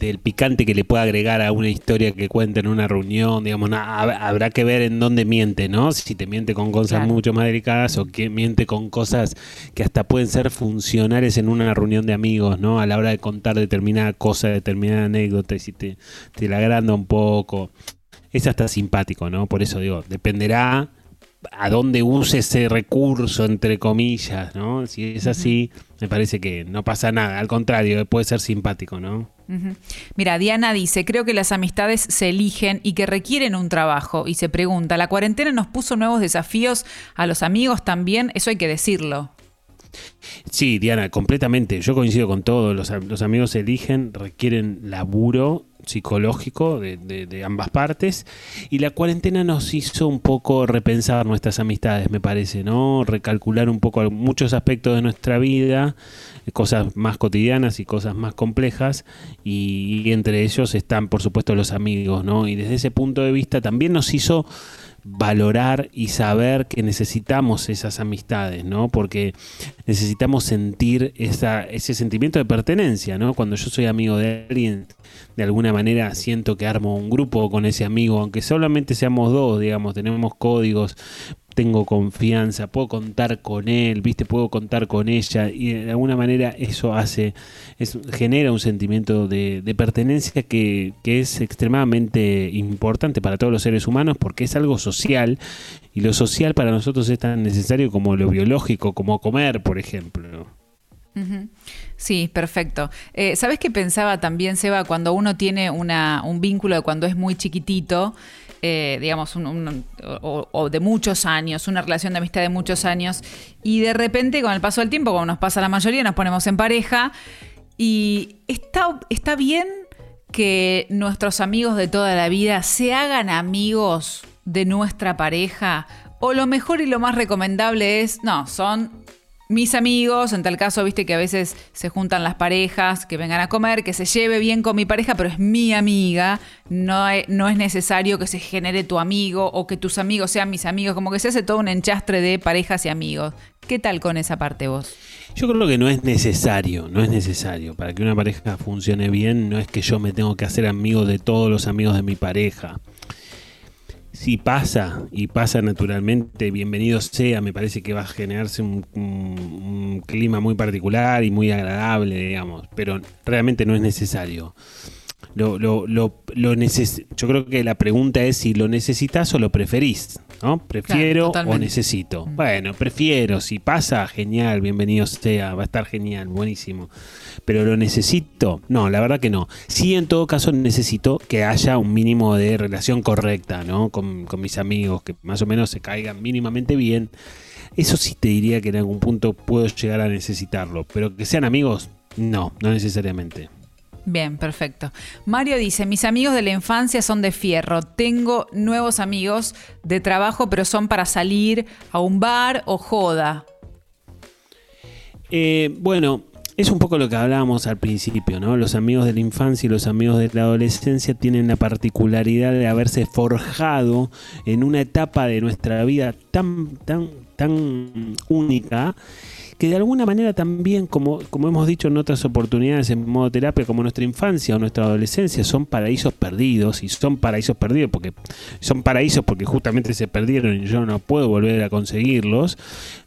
del picante que le puede agregar a una historia que cuenta en una reunión, digamos, habrá que ver en dónde miente, ¿no? Si te miente con cosas mucho más delicadas o que miente con cosas que hasta pueden ser funcionales en una reunión de amigos, ¿no? A la hora de contar determinada cosa, determinada anécdota, y si te, te la agranda un poco. Es hasta simpático, ¿no? Por eso digo, dependerá a dónde use ese recurso, entre comillas, ¿no? Si es así, me parece que no pasa nada. Al contrario, puede ser simpático, ¿no? Mira, Diana dice, creo que las amistades se eligen y que requieren un trabajo. Y se pregunta, ¿la cuarentena nos puso nuevos desafíos a los amigos también? Eso hay que decirlo. Sí, Diana, completamente. Yo coincido con todo. Los, los amigos eligen, requieren laburo psicológico de, ambas partes y la cuarentena nos hizo un poco repensar nuestras amistades, me parece, ¿no? Recalcular un poco muchos aspectos de nuestra vida, cosas más cotidianas y cosas más complejas y entre ellos están, por supuesto, los amigos, ¿no? Y desde ese punto de vista también nos hizo valorar y saber que necesitamos esas amistades, ¿no? Porque necesitamos sentir esa, ese sentimiento de pertenencia, ¿no? Cuando yo soy amigo de alguien, de alguna manera siento que armo un grupo con ese amigo, aunque solamente seamos dos, digamos, tenemos códigos, tengo confianza, puedo contar con él, viste, puedo contar con ella y de alguna manera eso hace, es, genera un sentimiento de, pertenencia que, que, es extremadamente importante para todos los seres humanos porque es algo social y lo social para nosotros es tan necesario como lo biológico, como comer, por ejemplo. Sí, perfecto. Eh, ¿Sabes qué pensaba también, Seba, cuando uno tiene una, un vínculo de cuando es muy chiquitito? Eh, digamos, o, de muchos años, una relación de amistad de muchos años, y de repente con el paso del tiempo, como nos pasa la mayoría, nos ponemos en pareja, y está, está bien que nuestros amigos de toda la vida se hagan amigos de nuestra pareja, o lo mejor y lo más recomendable es, no, son mis amigos, en tal caso, viste que a veces se juntan las parejas, que vengan a comer, que se lleve bien con mi pareja, pero es mi amiga, no, es necesario que se genere tu amigo o que tus amigos sean mis amigos, como que se hace todo un enchastre de parejas y amigos. ¿Qué tal con esa parte vos? Yo creo que no es necesario, no es necesario. Para que una pareja funcione bien, no es que yo me tengo que hacer amigo de todos los amigos de mi pareja si pasa y pasa naturalmente, bienvenido sea, me parece que va a generarse un, clima muy particular y muy agradable, digamos, pero realmente no es necesario. lo, lo, lo, lo neces- yo creo que la pregunta es si lo necesitas o lo preferís, ¿no? Prefiero o necesito. Bueno, prefiero, si pasa, genial, bienvenido sea, va a estar genial, buenísimo. Pero lo necesito, no, la verdad que no. Sí, en todo caso necesito que haya un mínimo de relación correcta, ¿no? Con, con mis amigos, que más o menos se caigan mínimamente bien. Eso sí te diría que en algún punto puedo llegar a necesitarlo, pero que sean amigos, no, no necesariamente. Bien, perfecto. Mario dice, mis amigos de la infancia son de fierro. Tengo nuevos amigos de trabajo, pero son para salir a un bar o joda. Eh, bueno, es un poco lo que hablábamos al principio, ¿no? Los amigos de la infancia y los amigos de la adolescencia tienen la particularidad de haberse forjado en una etapa de nuestra vida tan, tan, tan única que de alguna manera también, como, como hemos dicho en otras oportunidades en modo terapia, como nuestra infancia o nuestra adolescencia son paraísos perdidos y son paraísos perdidos porque son paraísos porque justamente se perdieron y yo no puedo volver a conseguirlos.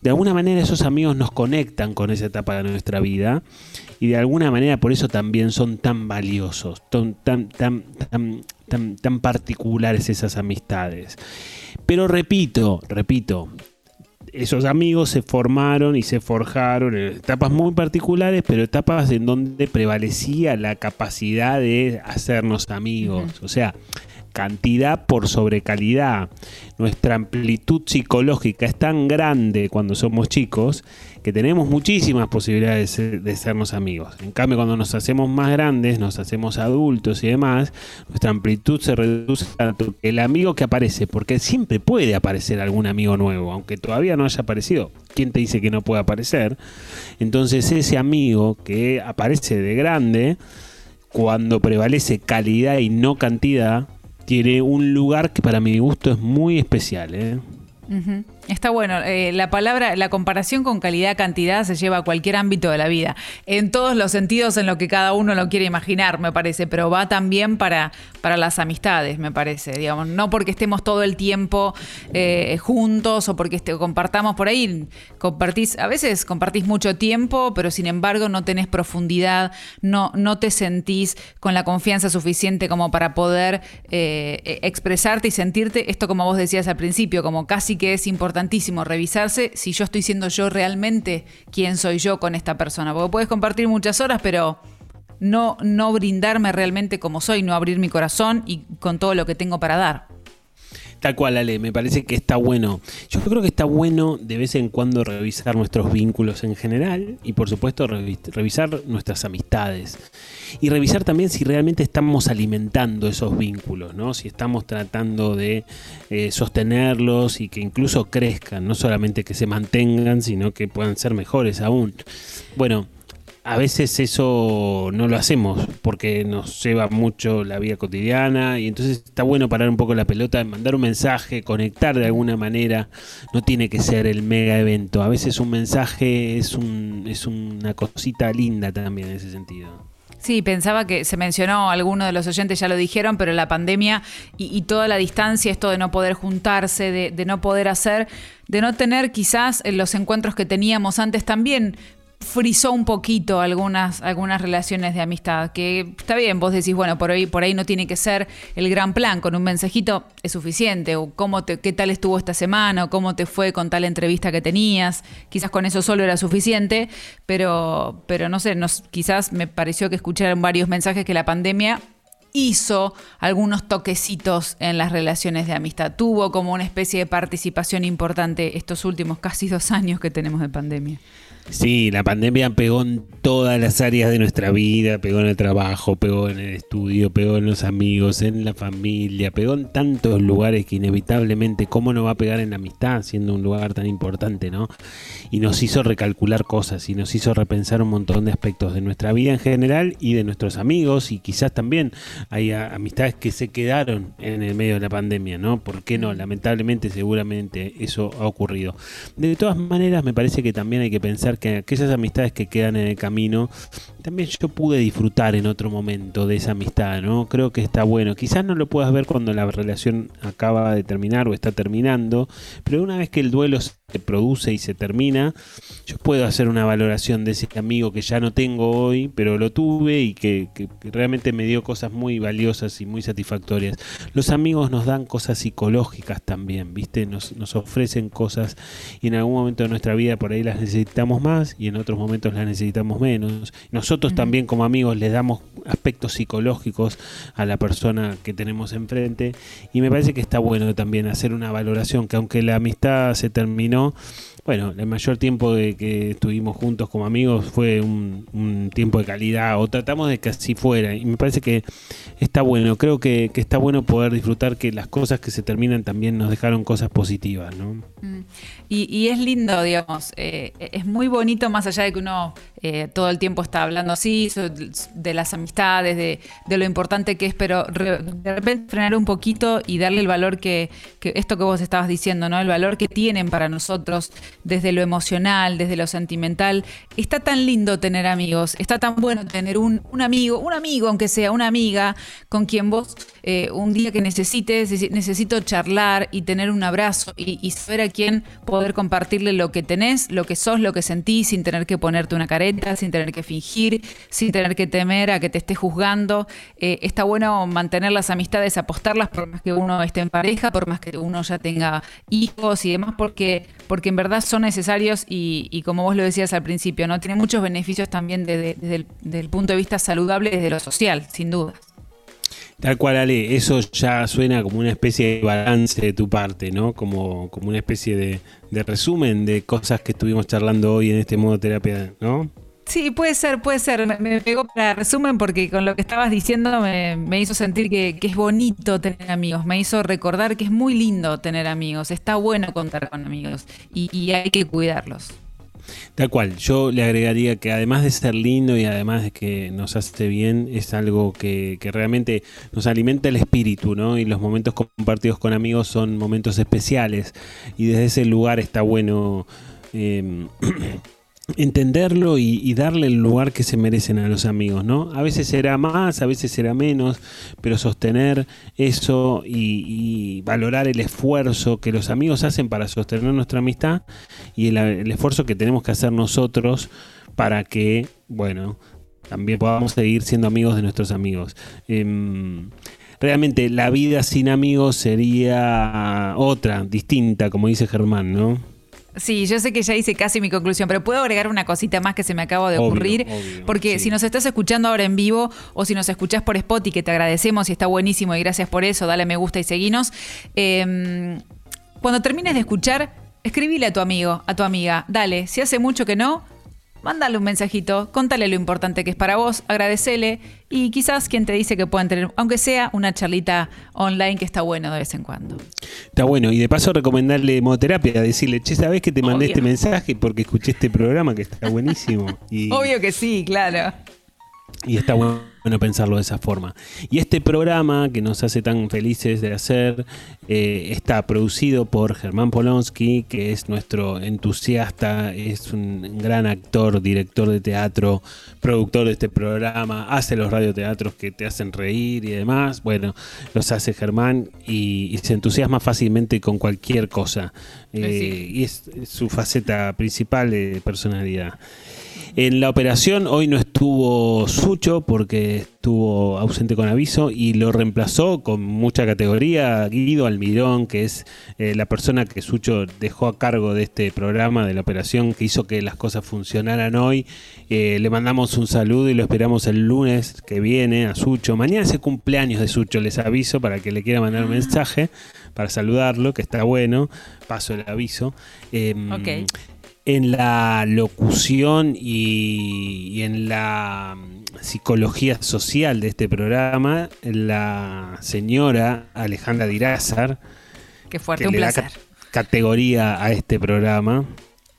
De alguna manera esos amigos nos conectan con esa etapa de nuestra vida y de alguna manera por eso también son tan valiosos, tan, tan, tan, tan, tan, particulares esas amistades. Pero repito, repito, esos amigos se formaron y se forjaron en etapas muy particulares, pero etapas en donde prevalecía la capacidad de hacernos amigos. O sea, cantidad por sobre calidad. Nuestra amplitud psicológica es tan grande cuando somos chicos que tenemos muchísimas posibilidades de de sernos amigos. En cambio, cuando nos hacemos más grandes, nos hacemos adultos y demás, nuestra amplitud se reduce tanto que el amigo que aparece, porque siempre puede aparecer algún amigo nuevo, aunque todavía no haya aparecido. ¿Quién te dice que no puede aparecer? Entonces ese amigo que aparece de grande, cuando prevalece calidad y no cantidad, tiene un lugar que para mi gusto es muy especial. ¿eh? Está bueno. eh, la palabra, la comparación con calidad-cantidad se lleva a cualquier ámbito de la vida. En todos los sentidos en lo que cada uno lo quiere imaginar, me parece. Pero va también para, para las amistades, me parece. Digamos, no porque estemos todo el tiempo eh, juntos o porque este- compartamos por ahí. Compartís, a veces compartís mucho tiempo, pero sin embargo no tenés profundidad, no, no te sentís con la confianza suficiente como para poder eh, eh, expresarte y sentirte esto como vos decías al principio, como casi que es importantísimo revisarse si yo estoy siendo yo realmente quién soy yo con esta persona. Porque puedes compartir muchas horas, pero no, no brindarme realmente como soy, no abrir mi corazón y con todo lo que tengo para dar. Tal cual, Ale, me parece que está bueno. Yo creo que está bueno de vez en cuando revisar nuestros vínculos en general y por supuesto revi- revisar nuestras amistades. Y revisar también si realmente estamos alimentando esos vínculos, ¿no? Si estamos tratando de eh, sostenerlos y que incluso crezcan, no solamente que se mantengan, sino que puedan ser mejores aún. Bueno, a veces eso no lo hacemos porque nos lleva mucho la vida cotidiana y entonces está bueno parar un poco la pelota, mandar un mensaje, conectar de alguna manera. No tiene que ser el mega evento. A veces un mensaje es, un, es una cosita linda también en ese sentido. Sí, pensaba que se mencionó, algunos de los oyentes ya lo dijeron, pero la pandemia y, toda la distancia, esto de no poder juntarse, de, de no poder hacer, de no tener quizás los encuentros que teníamos antes también frizó un poquito algunas, algunas relaciones de amistad. Que está bien, vos decís, bueno, por ahí, por ahí no tiene que ser el gran plan, con un mensajito es suficiente, o cómo te, qué tal estuvo esta semana, o cómo te fue con tal entrevista que tenías. Quizás con eso solo era suficiente, pero, pero no sé, quizás me pareció que escucharon varios mensajes que la pandemia hizo algunos toquecitos en las relaciones de amistad. Tuvo como una especie de participación importante estos últimos casi dos años que tenemos de pandemia. Sí, la pandemia pegó en todas las áreas de nuestra vida, pegó en el trabajo, pegó en el estudio, pegó en los amigos, en la familia, pegó en tantos lugares que inevitablemente, ¿cómo no va a pegar en la amistad siendo un lugar tan importante, no? Y nos hizo recalcular cosas y nos hizo repensar un montón de aspectos de nuestra vida en general y de nuestros amigos y quizás también hay amistades que se quedaron en el medio de la pandemia, ¿no? ¿Por qué no? Lamentablemente, seguramente eso ha ocurrido. De todas maneras, me parece que también hay que pensar que aquellas amistades que quedan en el camino, también yo pude disfrutar en otro momento de esa amistad, ¿no? Creo que está bueno. Quizás no lo puedas ver cuando la relación acaba de terminar o está terminando, pero una vez que el duelo se produce y se termina, yo puedo hacer una valoración de ese amigo que ya no tengo hoy, pero lo tuve y que, que realmente me dio cosas muy valiosas y muy satisfactorias. Los amigos nos dan cosas psicológicas también, ¿viste? Nos, nos ofrecen cosas y en algún momento de nuestra vida por ahí las necesitamos más y en otros momentos las necesitamos menos. Nosotros también como amigos les damos aspectos psicológicos a la persona que tenemos enfrente y me parece que está bueno también hacer una valoración que aunque la amistad se terminó, ¿no? Bueno, el mayor tiempo de que estuvimos juntos como amigos fue un, tiempo de calidad, o tratamos de que así fuera, y me parece que está bueno, creo que, está bueno poder disfrutar que las cosas que se terminan también nos dejaron cosas positivas, ¿no? Mm. Y, es lindo, digamos, eh, es muy bonito más allá de que uno eh, todo el tiempo está hablando así, de las amistades, de, lo importante que es, pero de repente frenar un poquito y darle el valor que, que, esto que vos estabas diciendo, ¿no? El valor que tienen para nosotros desde lo emocional, desde lo sentimental. Está tan lindo tener amigos, está tan bueno tener un, amigo, un amigo, aunque sea una amiga, con quien vos eh, un día que necesites, necesito charlar y tener un abrazo y, saber a quién poder compartirle lo que tenés, lo que sos, lo que sentís, sin tener que ponerte una careta, sin tener que fingir, sin tener que temer a que te esté juzgando. Eh, está bueno mantener las amistades, apostarlas por más que uno esté en pareja, por más que uno ya tenga hijos y demás, porque, porque en verdad son necesarios y, como vos lo decías al principio, ¿no? Tiene muchos beneficios también desde, el, punto de vista saludable, desde lo social, sin duda. Tal cual, Ale, eso ya suena como una especie de balance de tu parte, ¿no? Como, como una especie de, de resumen de cosas que estuvimos charlando hoy en este modo terapia, ¿no? Sí, puede ser, puede ser. Me, pegó para resumen porque con lo que estabas diciendo me, hizo sentir que, es bonito tener amigos, me hizo recordar que es muy lindo tener amigos, está bueno contar con amigos y, hay que cuidarlos. Tal cual, yo le agregaría que además de ser lindo y además de que nos hace bien, es algo que, realmente nos alimenta el espíritu, ¿no? Y los momentos compartidos con amigos son momentos especiales y desde ese lugar está bueno... Eh, <clears throat> entenderlo y, darle el lugar que se merecen a los amigos, ¿no? A veces será más, a veces será menos, pero sostener eso y, valorar el esfuerzo que los amigos hacen para sostener nuestra amistad y el, esfuerzo que tenemos que hacer nosotros para que, bueno, también podamos seguir siendo amigos de nuestros amigos. Em, realmente la vida sin amigos sería otra, distinta, como dice Germán, ¿no? Sí, yo sé que ya hice casi mi conclusión, pero puedo agregar una cosita más que se me acaba de ocurrir, porque si nos estás escuchando ahora en vivo o si nos escuchás por Spotify, que te agradecemos y está buenísimo y gracias por eso, dale me gusta y seguinos. Em, cuando termines de escuchar, escribile a tu amigo, a tu amiga, dale, si hace mucho que no, mándale un mensajito, contale lo importante que es para vos, agradecele y quizás quien te dice que puedan tener, aunque sea una charlita online que está bueno de vez en cuando. Está bueno, y de paso recomendarle hemoterapia, decirle, che, ¿sabés que te mandé este mensaje porque escuché este programa que está buenísimo? <laughs> Obvio que sí, claro. Y está bueno pensarlo de esa forma. Y este programa que nos hace tan felices de hacer eh, está producido por Germán Polonsky, que es nuestro entusiasta, es un gran actor, director de teatro, productor de este programa, hace los radioteatros que te hacen reír y demás. Bueno, los hace Germán y, se entusiasma fácilmente con cualquier cosa. Eh, y es su faceta principal de personalidad. En la operación hoy no estuvo Sucho porque estuvo ausente con aviso y lo reemplazó con mucha categoría Guido Almirón, que es eh, la persona que Sucho dejó a cargo de este programa, de la operación que hizo que las cosas funcionaran hoy. Eh, le mandamos un saludo y lo esperamos el lunes que viene a Sucho. Mañana es el cumpleaños de Sucho, les aviso para que le quiera mandar un mensaje para saludarlo, que está bueno. Paso el aviso. Em, en la locución y, en la mm, psicología social de este programa, la señora Alejandra Dirázar, que fuerte, un placer. categoría a este programa.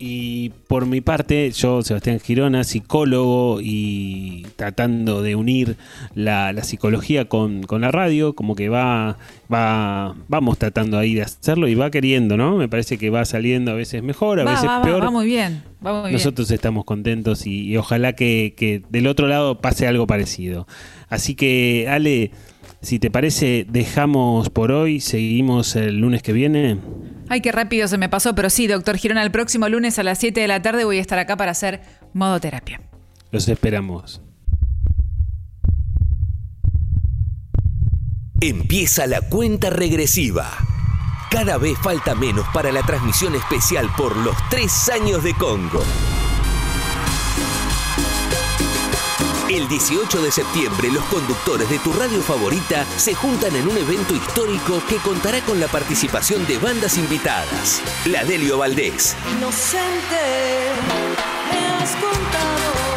Y por mi parte, yo, Sebastián Girona, psicólogo y tratando de unir la, psicología con, la radio, como que va, va, vamos tratando ahí de hacerlo y va queriendo, ¿no? Me parece que va saliendo a veces mejor, a veces peor. Va, muy bien, Nosotros estamos contentos y, ojalá que, que del otro lado pase algo parecido. Así que, Ale, si te parece, dejamos por hoy, seguimos el lunes que viene. Ay, qué rápido se me pasó, pero sí, doctor Girona, el próximo lunes a las 7 de la tarde voy a estar acá para hacer modo terapia. Los esperamos. Empieza la cuenta regresiva. Cada vez falta menos para la transmisión especial por los tres años de Congo. El 18 de septiembre los conductos de tu radio favorita se juntan en un evento histórico que contará con la participación de bandas invitadas. La Delio Valdés, Inocente, me has contado